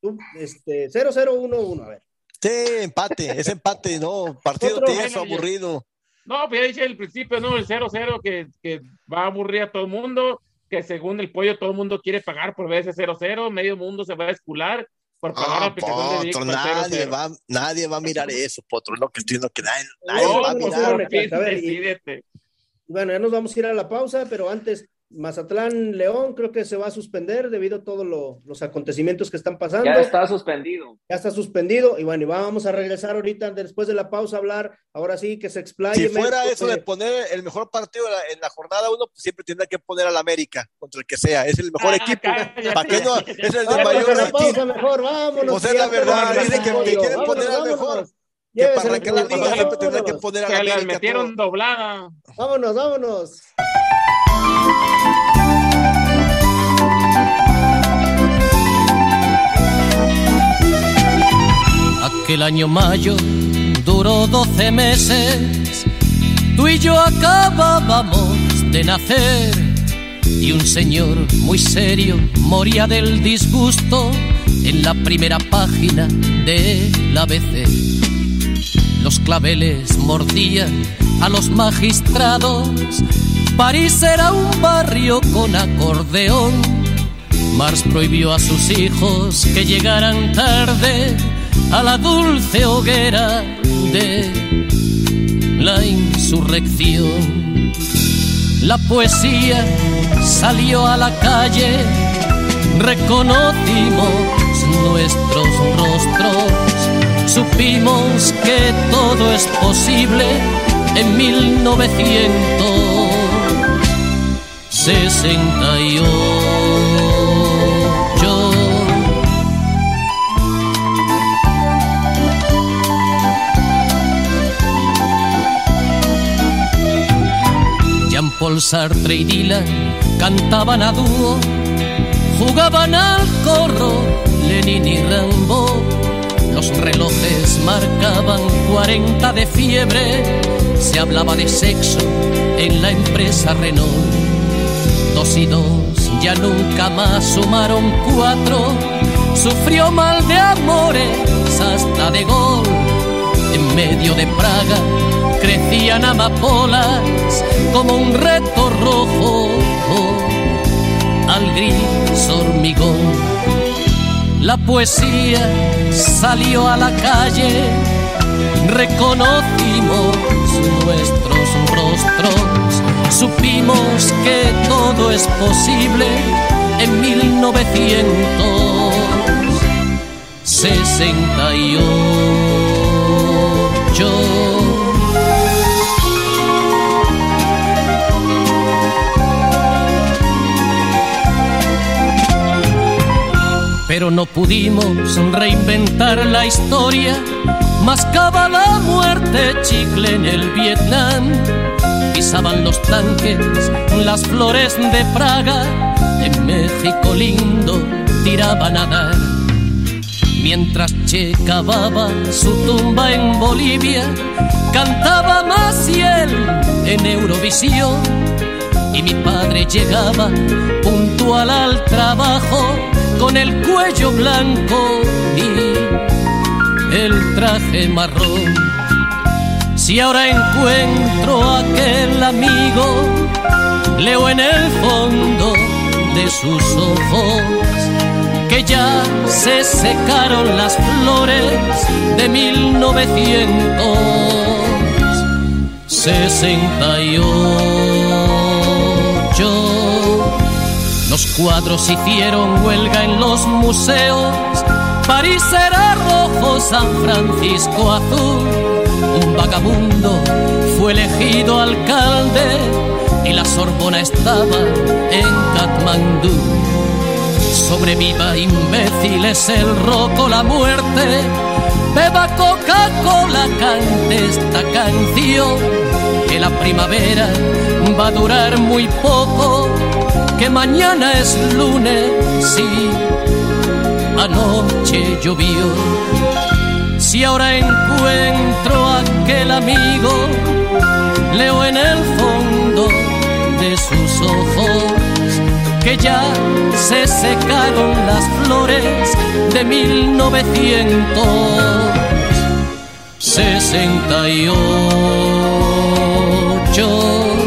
tú, este, 0-0-1-1, a ver. Sí, empate, es empate, no, partido ya- aburrido. No, pues ya dije al principio, ¿no? El 0-0 que, que va a aburrir a todo el mundo, que según el pollo todo el mundo quiere pagar por ver ese 0-0, medio mundo se va a escular por pagar Ah, de Potro, por nadie 0-0. va, nadie va a mirar eso, Potro, lo que estoy diciendo que nadie, nadie No, va a pues, pues, mirar. A ver, y-. Bueno, ya nos vamos a ir a la pausa, pero antes, Mazatlán León creo que se va a suspender debido a todos lo- los acontecimientos que están pasando. Ya está suspendido. Ya está suspendido y bueno, y vamos a regresar ahorita después de la pausa a hablar, ahora sí que se explaye. Si fuera México, eso de poner el mejor partido en la, en la jornada 1, pues siempre tendrá que poner al América, contra el que sea, es el mejor Ah, equipo. cállate. ¿Para qué no? Es el de mayor mejor, vámonos. Pues es la verdad, dicen que- que quieren Vámonos, poner al vámonos. mejor. Que para arrancar la liga siempre tendrá que vámonos. poner a la América. metieron todo. doblada. Vámonos, vámonos. Aquel año mayo duró doce meses, tú y yo acabábamos de nacer y un señor muy serio moría del disgusto en la primera página del ABC. Los claveles mordían a los magistrados París era un barrio con acordeón. Mars prohibió a sus hijos que llegaran tarde a la dulce hoguera de la insurrección. La poesía salió a la calle, reconocimos nuestros rostros, supimos que todo es posible en 1968. Jean-Paul Sartre y Dylan cantaban a dúo, jugaban al corro, Lenin y Rambo. Los relojes marcaban 40 de fiebre, se hablaba de sexo en la empresa Renault. Dos y dos ya nunca más sumaron cuatro, sufrió mal de amores hasta de gol. En medio de Praga crecían amapolas como un reto rojo al gris hormigón. La poesía salió a la calle, reconocimos nuestros rostros, supimos que todo es posible en 1968. Pero no pudimos reinventar la historia. Mascaba la muerte chicle en el Vietnam, pisaban los tanques las flores de Praga, en México lindo tiraban a dar. Mientras Che cavaba su tumba en Bolivia, cantaba Maciel en Eurovisión y mi padre llegaba puntual al trabajo con el cuello blanco y el traje marrón. Si ahora encuentro a aquel amigo, leo en el fondo de sus ojos que ya se secaron las flores de 1968. Los cuadros hicieron huelga en los museos. París era rojo, San Francisco azul. Un vagabundo fue elegido alcalde y la Sorbona estaba en Katmandú. Sobreviva imbéciles el roco, la muerte. Beba Coca-Cola, cante esta canción. Que la primavera va a durar muy poco que mañana es lunes y anoche llovió. Si ahora encuentro a aquel amigo, leo en el fondo de sus ojos que ya se secaron las flores de 1968.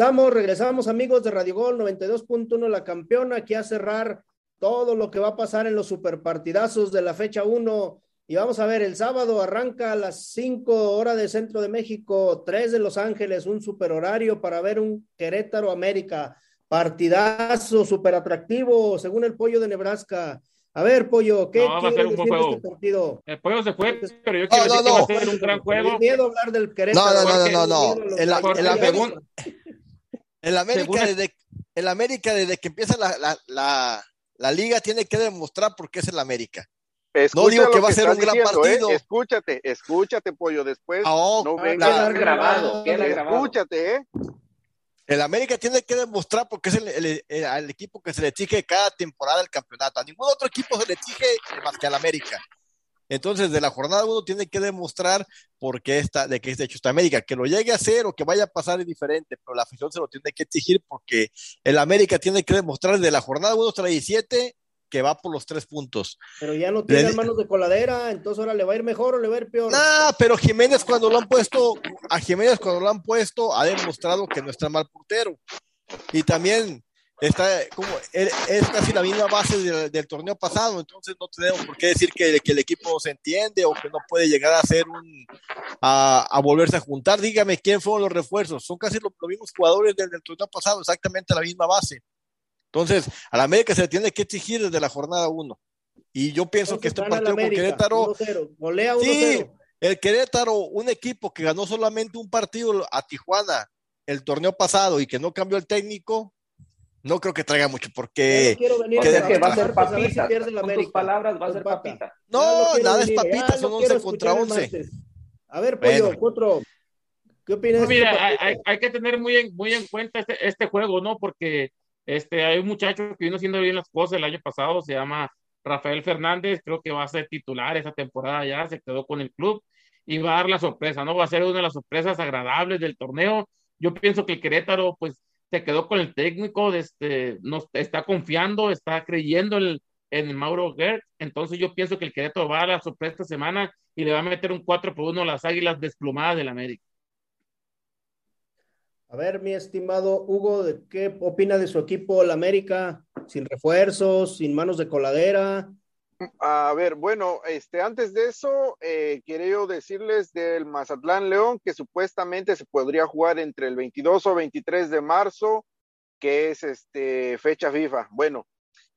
Regresamos, regresamos amigos de Radio Gol 92.1 La Campeona, aquí a cerrar todo lo que va a pasar en los superpartidazos de la fecha 1. Y vamos a ver, el sábado arranca a las 5 horas de Centro de México, 3 de Los Ángeles, un super horario para ver un Querétaro América. Partidazo, súper atractivo, según el pollo de Nebraska. A ver, Pollo, ¿qué No, va a ser un buen decir de juego. este partido? El pollo se fue, pero yo quiero No, decir no, que va no. a ser un gran juego. Miedo hablar del Querétaro. No, no, no, no, no, tengo no. miedo a El- los- Porque el América- según- desde, el América, desde que empieza la, la, la, la liga, tiene que demostrar por qué es el América. Escucha digo que va a ser un gran diciendo, ¿eh? partido. Escúchate, escúchate, pollo. Después Ah, oh, no Ah, Queda grabado. Escúchate, ¿eh? El América tiene que demostrar porque es el, el- el- equipo que se le exige cada temporada el campeonato. A ningún otro equipo se le exige más que al América. Entonces, de la jornada uno tiene que demostrar por qué está, de qué está hecho esta América. Que lo llegue a hacer o que vaya a pasar es diferente, pero la afición se lo tiene que exigir porque el América tiene que demostrar de la jornada 1 hasta la 17 que va por los tres puntos. Pero ya no tiene Le- manos de coladera, entonces ahora le va a ir mejor o le va a ir peor. Nah, pero Jiménez cuando lo han puesto, a Jiménez cuando lo han puesto, ha demostrado que no está mal portero. Y también está como es casi la misma base del, del torneo pasado, entonces no tenemos por qué decir que, que el equipo se entiende o que no puede llegar a ser un a, a volverse a juntar. Dígame quién fueron los refuerzos. Son casi los, los mismos jugadores del, del torneo pasado, exactamente la misma base. Entonces, a la América se le tiene que exigir desde la jornada uno. Y yo pienso que este Entonces partido el con América, Querétaro 1-0, golea 1-0. Sí, el Querétaro, un equipo que ganó solamente un partido a Tijuana el torneo pasado y que no cambió el técnico, no creo que traiga mucho porque no quiero venir que va a ser ver si papita. Con tus América. palabras va a ser papita. no, quiero nada es venir, papita, ya son no 11 quiero contra escuchar el 11. martes. A ver, Pollo, Bueno. otro. ¿Qué opinas No, de este mira, hay- hay que tener muy en, muy en cuenta este, este juego, ¿no? Porque este, hay un muchacho que vino haciendo bien las cosas el año pasado, se llama Rafael Fernández, creo que va a ser titular esa temporada ya, se quedó con el club y va a dar la sorpresa, ¿no? Va a ser una de las sorpresas agradables del torneo. Yo pienso que el Querétaro, pues, se quedó con el técnico, este, nos, está confiando, está creyendo en, el Mauro Gert, entonces yo pienso que el Querétaro va a la sorpresa esta semana y le va a meter un 4 por 1 a las Águilas desplumadas del América. A ver, mi estimado Hugo, ¿de qué opina de su equipo, el América? Sin refuerzos, sin manos de coladera. A ver, bueno, este, antes de eso, eh, quiero decirles del Mazatlán León que supuestamente se podría jugar entre el 22 o 23 de marzo, que es este fecha FIFA. Bueno,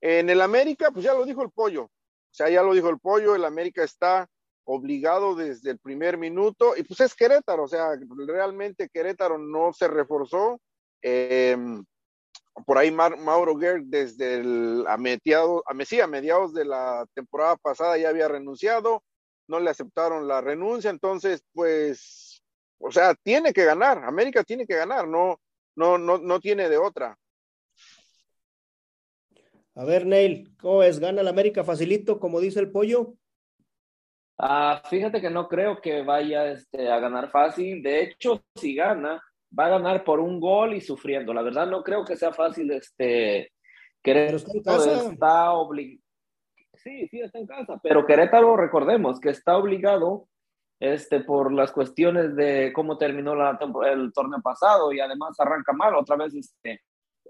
en el América, pues ya lo dijo el pollo. O sea, ya lo dijo el pollo, el América está obligado desde el primer minuto y pues es Querétaro, o sea, realmente Querétaro no se reforzó. Eh, por ahí Mar- Mauro Gerg desde el, a, mediados, a, sí, a mediados de la temporada pasada ya había renunciado, no le aceptaron la renuncia, entonces pues, o sea, tiene que ganar, América tiene que ganar, no, no, no, no tiene de otra. A ver, Neil, ¿cómo es? ¿Gana el América facilito, como dice el pollo? Ah, fíjate que no creo que vaya este, a ganar fácil. De hecho, si gana, va a ganar por un gol y sufriendo. La verdad, no creo que sea fácil. Este, Pero está obligado. Sí, sí, está en casa. Pero Querétaro, recordemos que está obligado este, por las cuestiones de cómo terminó la el torneo pasado y además arranca mal. Otra vez este,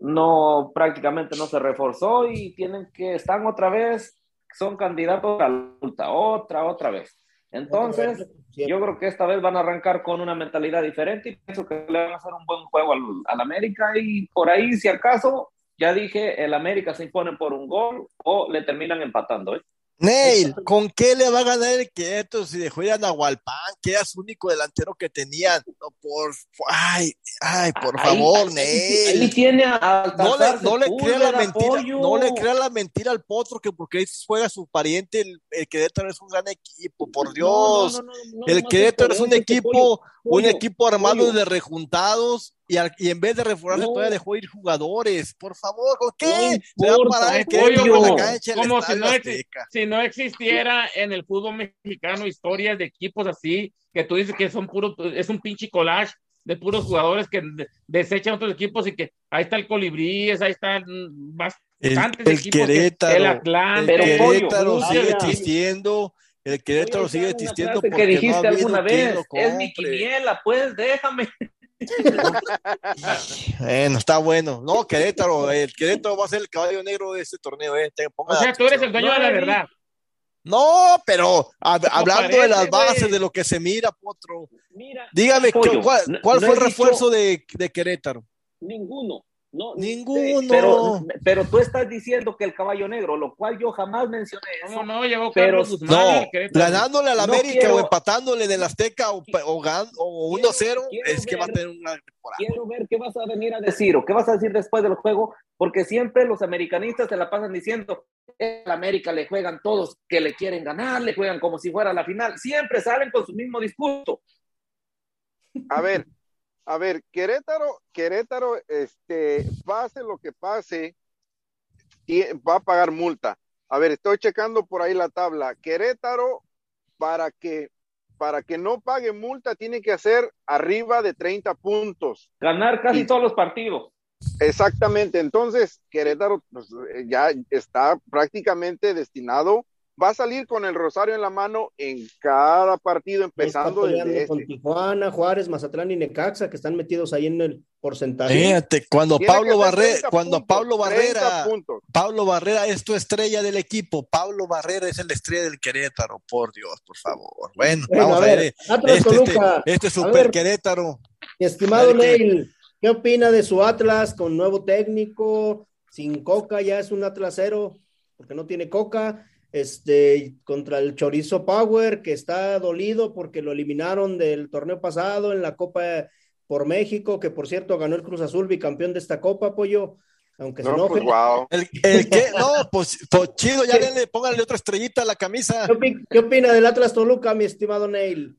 no, prácticamente no se reforzó y tienen que, están otra vez, son candidatos a la multa, otra, otra vez. Entonces, yo creo que esta vez van a arrancar con una mentalidad diferente y pienso que le van a hacer un buen juego al, al América y por ahí, si acaso, ya dije, el América se impone por un gol o le terminan empatando. ¿eh? Neil, ¿con qué le va a ganar el Querétaro si dejó ir a Nahualpan, que era su único delantero que tenían? No, por, ay, ay, por Ahí- favor, ahí, Neil. ahí tiene a No le, no le crea la mentira, no le crea la mentira al potro que porque ahí juega su pariente, el, el Querétaro es un gran equipo, por Dios. no, no, el Querétaro es un equipo, Pollo, un Pollo, equipo armado Pollo. de rejuntados y, al- y en vez de reforzarse No. todavía dejó ir jugadores. Por favor, ¿con qué? No Se importa, parar el Pollo. Cancha Como si no, si no existiera en el fútbol mexicano historias de equipos así, que tú dices que son puros, es un pinche collage de puros jugadores que de- desechan otros equipos y que ahí está el Colibríes, ahí están El, bastantes el equipos, que- Querétaro, el el Atlante, Pollo, Querétaro sigue existiendo, el Querétaro sigue existiendo porque que dijiste no ha alguna vez. Es mi quiniela, pues déjame. Bueno, está bueno. No, Querétaro, el Querétaro va a ser el caballo negro de este torneo, eh. O sea, tú eres el dueño de la verdad. No, pero hab- hablando de las bases de lo que se mira, Potro. Mira, Dígame, Pollo, ¿cuál, cuál no fue el refuerzo de, de Querétaro? Ninguno. No, Ninguno. Pero, pero tú estás diciendo que el caballo negro, lo cual yo jamás mencioné eso. No, no, llegó Pero- Guzmán. No, ganándole al No América quiero- o empatándole en el Azteca o, o, o 1-0, quiero es que va a ver- tener una temporada. Quiero ver qué vas a venir a decir o qué vas a decir después del juego, porque siempre los americanistas se la pasan diciendo, el América le juegan todos que le quieren ganar, le juegan como si fuera la final, siempre salen con su mismo discurso. A ver, a ver, Querétaro, Querétaro, este, pase lo que pase, va a pagar multa. A ver, estoy checando por ahí la tabla. Querétaro, para que, para que no pague multa, tiene que hacer arriba de 30 puntos. Ganar casi Y- todos los partidos. Exactamente, entonces Querétaro pues, ya está prácticamente destinado, va a salir con el rosario en la mano en cada partido, empezando desde con este. Tijuana, Juárez, Mazatlán y Necaxa, que están metidos ahí en el porcentaje. Fíjate, cuando Tiene Pablo Barrera, 30 cuando puntos, Pablo 30 Barrera. Pablo Barrera es tu estrella del equipo. Pablo Barrera es la estrella del Querétaro, por Dios, por favor. Bueno, Bueno, vamos a a ver. ver, Atlas Este, este, este A super ver. Querétaro. Mi estimado ver. Neil, ¿qué opina de su Atlas con nuevo técnico? Sin Coca ya es un Atlas cero, porque no tiene Coca. Este, contra el Chorizo Power, que está dolido porque lo eliminaron del torneo pasado en la Copa por México, que por cierto ganó el Cruz Azul, bicampeón de esta Copa, pollo. Aunque se No, enoje. pues wow. El, el que, no, pues, pues chido, ya denle, pónganle otra estrellita a la camisa. ¿Qué, opi- qué opina del Atlas Toluca, mi estimado Neil?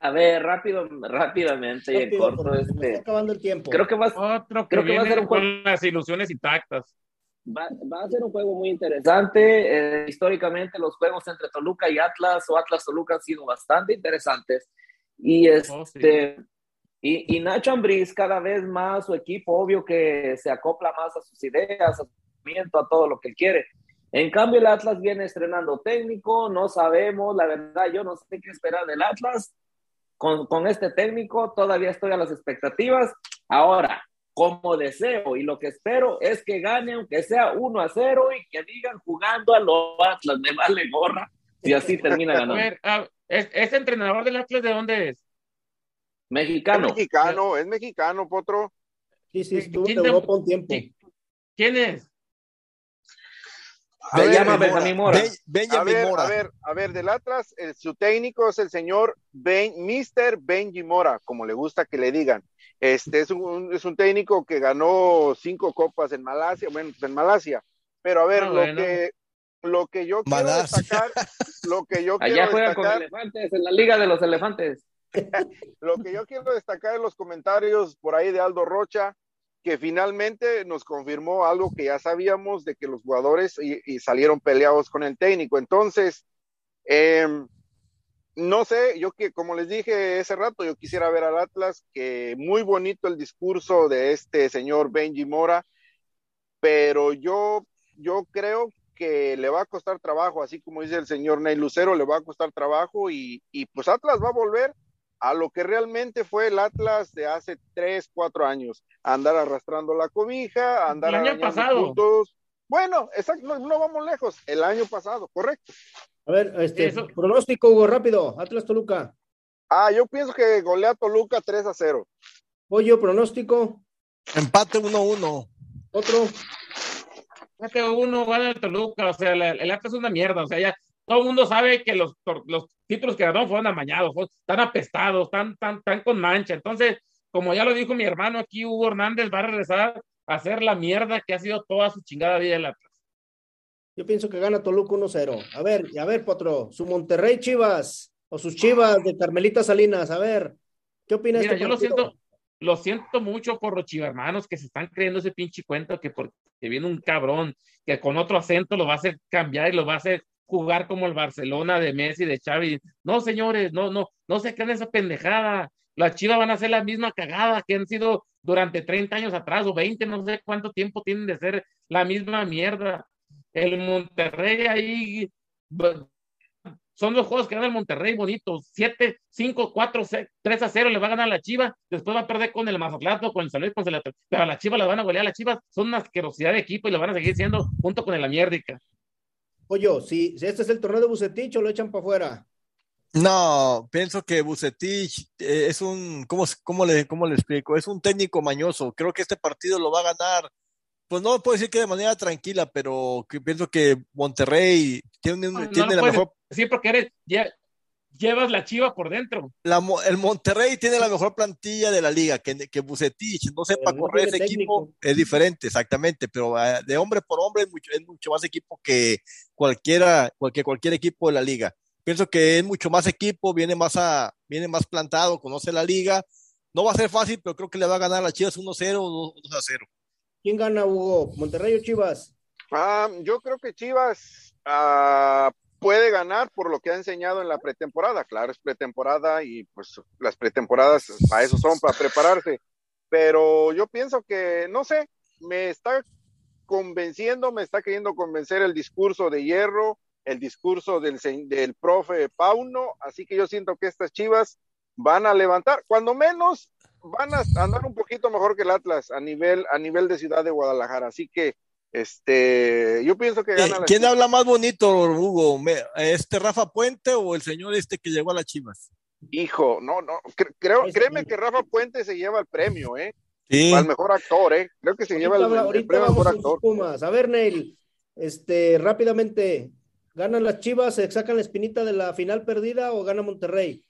A ver, rápido, rápidamente y en Rápido, corto, me está este, acabando el tiempo. creo que va, Otro que Creo que va a ser un con las ilusiones intactas. Va, va a ser un juego muy interesante. Eh, históricamente los juegos entre Toluca y Atlas o Atlas Toluca han sido bastante interesantes. Y Oh, sí. este y, y Nacho Ambriz cada vez más su equipo, obvio que se acopla más a sus ideas, a su movimiento, a todo lo que quiere. En cambio, el Atlas viene estrenando técnico, no sabemos, la verdad, yo no sé qué esperar del Atlas. Con, con este técnico todavía estoy a las expectativas. Ahora, como deseo y lo que espero es que gane, aunque sea 1 a 0 y que digan jugando a los Atlas, me vale gorra, y así termina A ganando. ver, ah, ¿es- ¿ese entrenador del Atlas de dónde es? Es Mexicano. mexicano, es mexicano, Potro. Sí, sí, estuvo en ¿Quién te- Europa un tiempo. ¿Qui- ¿Quién es? A Se ver, llama Mora, Benjamín Mora. Ben- A Benjamin ver, Mora. a ver, a ver, del Atlas, el- su técnico es el señor Ben, Mr. Benji Mora, como le gusta que le digan. Este es un, es un técnico que ganó cinco copas en Malasia, bueno, pues en Malasia. Pero a ver, Ah, lo bueno. que lo que yo quiero Malasia. destacar, lo que yo Allá quiero juegan con destacar, elefantes, en la Liga de los Elefantes. lo que yo quiero destacar en los comentarios por ahí de Aldo Rocha, que finalmente nos confirmó algo que ya sabíamos de que los jugadores y, salieron peleados con el técnico. Entonces, eh, no sé, yo que como les dije ese rato, yo quisiera ver al Atlas, que muy bonito el discurso de este señor Benji Mora, pero yo, yo creo que le va a costar trabajo, así como dice el señor Ney Lucero, le va a costar trabajo y, y pues Atlas va a volver a lo que realmente fue el Atlas de hace tres, cuatro años, andar arrastrando la cobija, andar El año pasado. puntos. Bueno, exacto, no, no vamos lejos, el año pasado, correcto. A ver, este, Eso. pronóstico, Hugo, rápido. Atlas Toluca. Ah, yo pienso que golea Toluca 3 a 0. Pollo, pronóstico. Empate 1-1. Otro. Fíjate, uno gana el Toluca, o sea, el Atlas es una mierda, o sea, ya todo el mundo sabe que los, los títulos que ganó fueron amañados, fueron- están apestados, están, están, están con mancha. Entonces, como ya lo dijo mi hermano aquí, Hugo Hernández va a regresar a hacer la mierda que ha sido toda su chingada vida el Atlas. Yo pienso que gana Toluca 1-0. A ver, y a ver, Potro, su Monterrey Chivas o sus Chivas de Carmelita Salinas. A ver, ¿qué opina de Mira, este yo lo siento, lo siento mucho por los chivermanos que se están creyendo ese pinche cuento que porque viene un cabrón que con otro acento lo va a hacer cambiar y lo va a hacer jugar como el Barcelona de Messi, de Xavi. No, señores, no, no, no se crean esa pendejada. Las Chivas van a hacer la misma cagada que han sido durante 30 años atrás o 20, no sé cuánto tiempo tienen de ser la misma mierda. El Monterrey ahí son los juegos que gana el Monterrey bonitos. 7, 5, 4, 3 a 0 le va a ganar la Chiva. Después va a perder con el Mazatlán con el San Luis. Con el- pero a la Chiva la van a golear. A la Chiva son una asquerosidad de equipo y lo van a seguir siendo junto con el Amierdica. Pollo, si, si este es el torneo de Bucetich o lo echan para afuera. No, pienso que Bucetich eh, es un, ¿cómo, cómo, le, ¿cómo le explico? Es un técnico mañoso. Creo que este partido lo va a ganar, pues no puedo decir que de manera tranquila, pero que pienso que Monterrey tiene, un- No, no tiene lo la puedes mejor, decir porque eres, llevas la Chiva por dentro. la el Monterrey tiene la mejor plantilla de la liga, que, que Bucetich no sepa correr ese equipo es diferente, exactamente, pero eh, de hombre por hombre es mucho, es mucho más equipo que cualquiera, cualquier, cualquier equipo de la liga. Pienso que es mucho más equipo, viene más a, viene más plantado, conoce la liga. No va a ser fácil, pero creo que le va a ganar a las Chivas 1-0 o 2-0. ¿Quién gana, Hugo? ¿Monterrey o Chivas? Ah, yo creo que Chivas ah, puede ganar por lo que ha enseñado en la pretemporada. Claro, es pretemporada y pues las pretemporadas para eso son, para prepararse. Pero yo pienso que, no sé, me está convenciendo, me está queriendo convencer el discurso de Hierro, el discurso del, del profe Pauno, así que yo siento que estas chivas van a levantar, cuando menos van a andar un poquito mejor que el Atlas a nivel, a nivel de ciudad de Guadalajara, así que este, yo pienso que Eh, gana la ¿Quién habla más bonito, Hugo? ¿Me- ¿Este Rafa Puente o el señor este que llegó a las Chivas? Hijo, no, no, cre- creo, créeme que Rafa Puente se lleva el premio, ¿eh? Sí. Al mejor actor, ¿eh? Creo que se lleva el, el premio al mejor actor. Pumas. A ver, Neil, este, rápidamente, ¿ganan las Chivas, se sacan la espinita de la final perdida o gana Monterrey?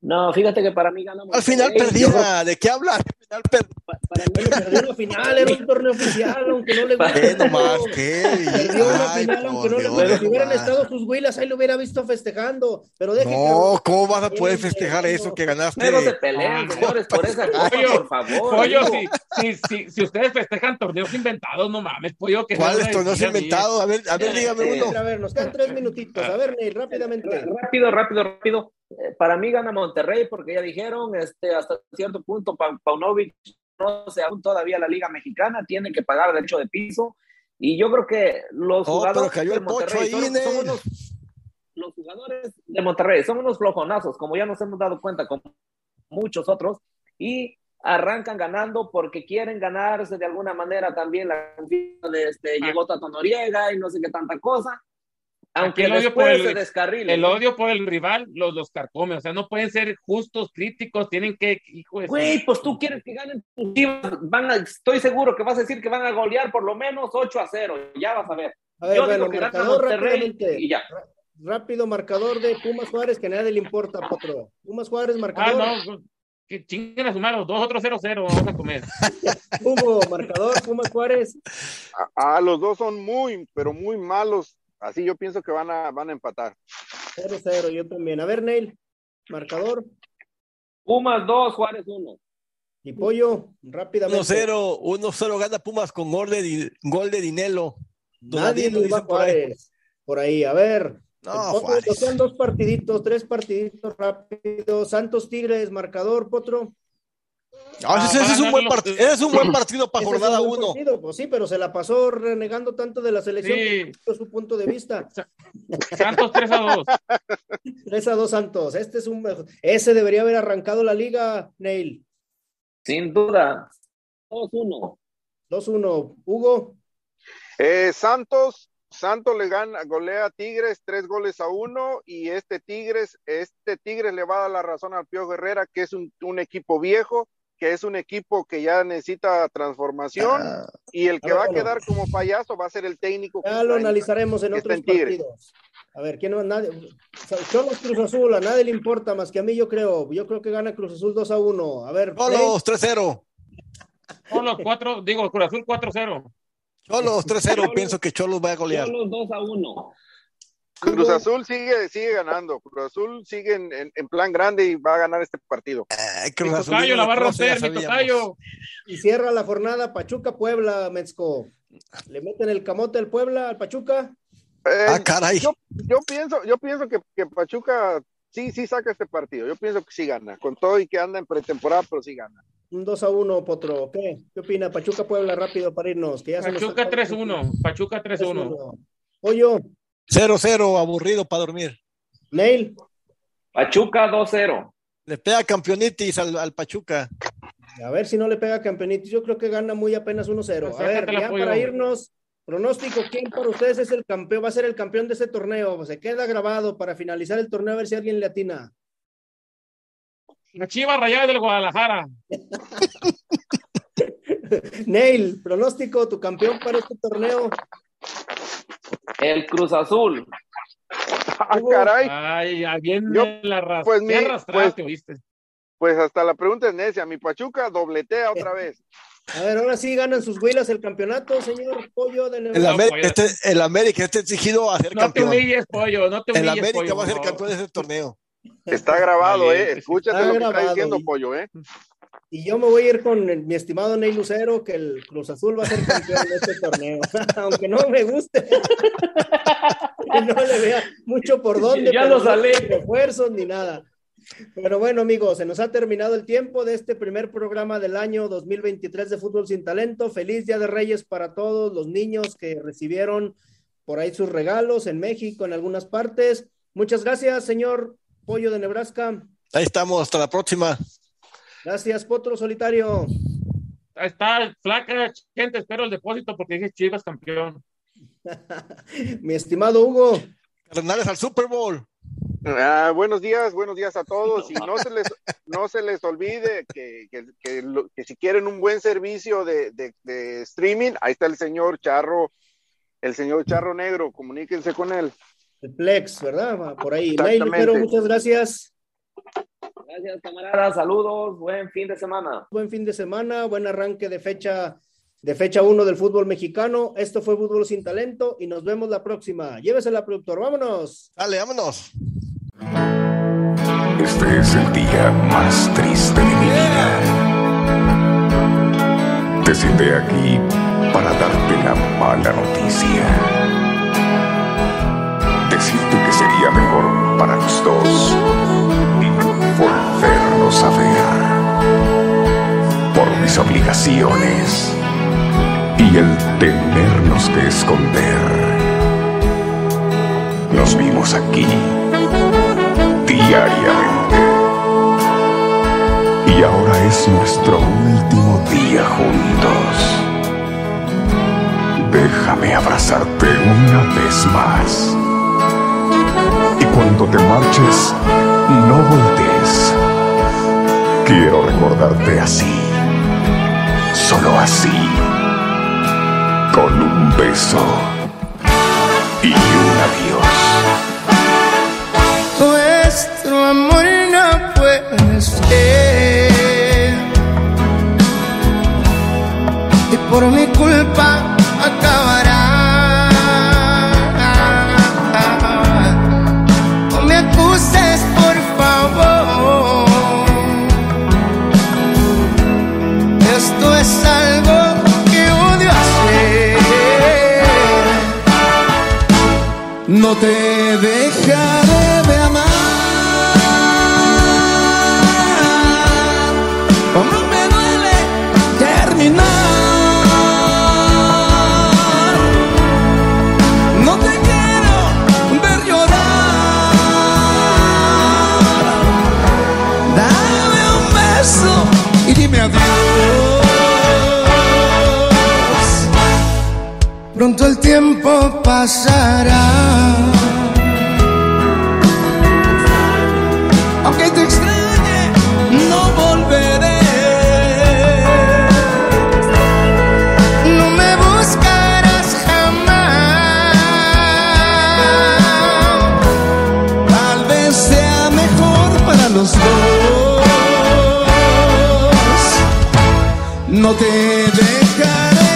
No, fíjate que para mí gana Al final Monterrey. Yo creo- perdida. ¿De qué hablas? Al final para mí- Bueno, perdió una final, era un torneo oficial, aunque no le guste. ¿Qué nomás? ¿Qué? Perdió final, aunque no le guste. Si hubieran estado sus huilas, ahí lo hubiera visto festejando. Pero deje No, ¿cómo vas a poder festejar eso que ganaste? Luego se pelean, Ah, señores, por esa cosa, por favor. Pollo, si, si, si, si ustedes festejan torneos inventados, no mames, pollo, que ¿Cuáles no torneos inventados? A ver, a ver, dígame Eh, uno. A ver, nos quedan tres minutitos. A ver, Neil, rápidamente. Rápido, rápido, rápido. Eh, Para mí gana Monterrey porque ya dijeron, este, hasta cierto punto, Pa- Paunovic no sé aún todavía la Liga Mexicana, tiene que pagar derecho de piso. Y yo creo que los Oh, jugadores de Monterrey ahí, son, son unos, los jugadores de Monterrey son unos flojonazos, como ya nos hemos dado cuenta con muchos otros, y arrancan ganando porque quieren ganarse de alguna manera también la confianza de este, Ah. llegó Tato Noriega y no sé qué tanta cosa. Aunque el odio después por el- se descarrile. El odio por el rival los, los carcome, o sea, no pueden ser justos, críticos, tienen que, hijo de Güey, pues tú quieres que ganen tus Chivas, van a, estoy seguro que vas a decir que van a golear por lo menos 8 a 0, ya vas a ver. A ver, Yo bueno, digo marcador rápidamente. y ya. Rápido marcador de Pumas Juárez, que a nadie le importa, Potro. Pumas Juárez, Ah, marcador. no, que chinguen a su madre, los dos, otros 0-0, vamos a comer. Hugo, marcador, Pumas Juárez. A, a los dos son muy, pero muy malos. Así yo pienso que van a, van a empatar. 0-0, yo también. A ver, Neil, marcador. Pumas 2, Juárez 1. Y Pollo, rápidamente. 1-0, 1-0 gana Pumas con gol de, gol de Dinelo. Nadie a dicen por ahí. Por ahí, a ver. No, Potro, dos partiditos, tres partiditos rápidos. Santos Tigres, marcador, Potro. Ah, ese, ese es un buen partido, ese es un buen partido para jornada un buen 1. partido, Pues sí, pero se la pasó renegando tanto de la selección Sí. que su punto de vista. Santos 3-2. 3 a 2 Santos. Este es un mejor- ese debería haber arrancado la liga, Neil. Sin duda. 2-1. 2-1. Hugo, Eh, Santos, Santos le gana, golea a Tigres tres goles a uno y este Tigres, este Tigres le va a dar la razón al Pío Herrera que es un, un equipo viejo, que es un equipo que ya necesita transformación Ah, y el que A ver, va a quedar como payaso va a ser el técnico. que ya lo analizaremos en otros partidos. A ver, ¿quién no? Nadie. Cholos Cruz Azul, a nadie le importa más que a mí, yo creo. Yo creo que gana Cruz Azul 2 a 1. A ver. Cholos 3-0. Cholos 4, digo, Cruz Azul 4-0. Cholos 3-0. Pienso que Cholos va a golear. Solo 2 a 1. Cruz Azul sigue, sigue ganando, Cruz Azul sigue en, en- en plan grande y va a ganar este partido. Mi Cruz Azul tocayo la va a romper, mi tocayo. Y cierra la jornada Pachuca Puebla, Metzco. Le meten el camote al Puebla, al Pachuca. Eh, Ah, caray. yo, yo pienso, yo pienso que, que Pachuca sí, sí saca este partido. Yo pienso que sí gana, con todo y que anda en pretemporada, pero sí gana. Un 2 a 1, Potro. ¿Qué? ¿Qué opina? Pachuca Puebla rápido para irnos. Que ya Pachuca acaba el 3-1, Pachuca 3-1. 3-1. Pollo, 0-0, aburrido para dormir. Neil. Pachuca 2-0. Le pega campeonitis al, al Pachuca. A ver si no le pega Campeonitis. Yo creo que gana muy apenas 1-0. A ver, ya para irnos, pronóstico, ¿quién para ustedes es el campeón? Va a ser el campeón de ese torneo. Se queda grabado para finalizar el torneo a ver si alguien le atina. La Chivas Rayadas del Guadalajara. Neil, pronóstico, tu campeón para este torneo. El Cruz Azul. Ah, caray. Ay, Yo, la ras- pues, ¿Qué mi- arrastraste, pues- oíste? Pues hasta la pregunta es necia. Mi Pachuca dobletea otra vez. A ver, ahora sí ganan sus huilas el campeonato, señor Pollo de El. América, pues. este, el América está exigido a ser No te campeón. humilles, pollo, no te El humilles, América pollo, va a ser campeón de ese torneo. Está grabado, ¿eh? Escúchate Está lo que está diciendo y- Pollo, ¿eh? Y yo me voy a ir con el- mi estimado Ney Lucero, que el Cruz Azul va a ser campeón de este torneo. Aunque no me guste. Y no le vea mucho por dónde. Ya lo no salé. hay refuerzos ni nada. Pero bueno, amigos, se nos ha terminado el tiempo de este primer programa del año 2023 de Fútbol Sin Talento. Feliz Día de Reyes para todos los niños que recibieron por ahí sus regalos en México, en algunas partes. Muchas gracias, señor Pollo de Nebraska. Ahí estamos, hasta la próxima. Gracias, Potro Solitario. Ahí está, flaca, gente, espero el depósito porque dije Chivas campeón. Mi estimado Hugo. Cardenales al Super Bowl. Ah, buenos días, buenos días a todos. Y no se les, no se les olvide que, que, que lo- que si quieren un buen servicio de, de- de streaming, ahí está el señor Charro, el señor Charro Negro, comuníquense con él. El Plex, ¿verdad? Por ahí. Mail, pero muchas gracias. Gracias, camaradas. Saludos. Buen fin de semana. Buen fin de semana, buen arranque de fecha de fecha 1 del fútbol mexicano. Esto fue Fútbol sin Talento y nos vemos la próxima. Llévesela, productor. Vámonos. Dale, vámonos. Este es el día más triste de mi vida. Te senté aquí para darte la mala noticia. Decirte que sería mejor para los dos ver. Por mis obligaciones y el tenernos que esconder. Nos vimos aquí diariamente. Y ahora es nuestro último día juntos. Déjame abrazarte una vez más. Y cuando te marches, no voltees. Quiero recordarte así. Solo así. Con un beso. Pasará. Aunque te extrañe, no volveré. No me buscarás jamás. Tal vez sea mejor para los dos. No te dejaré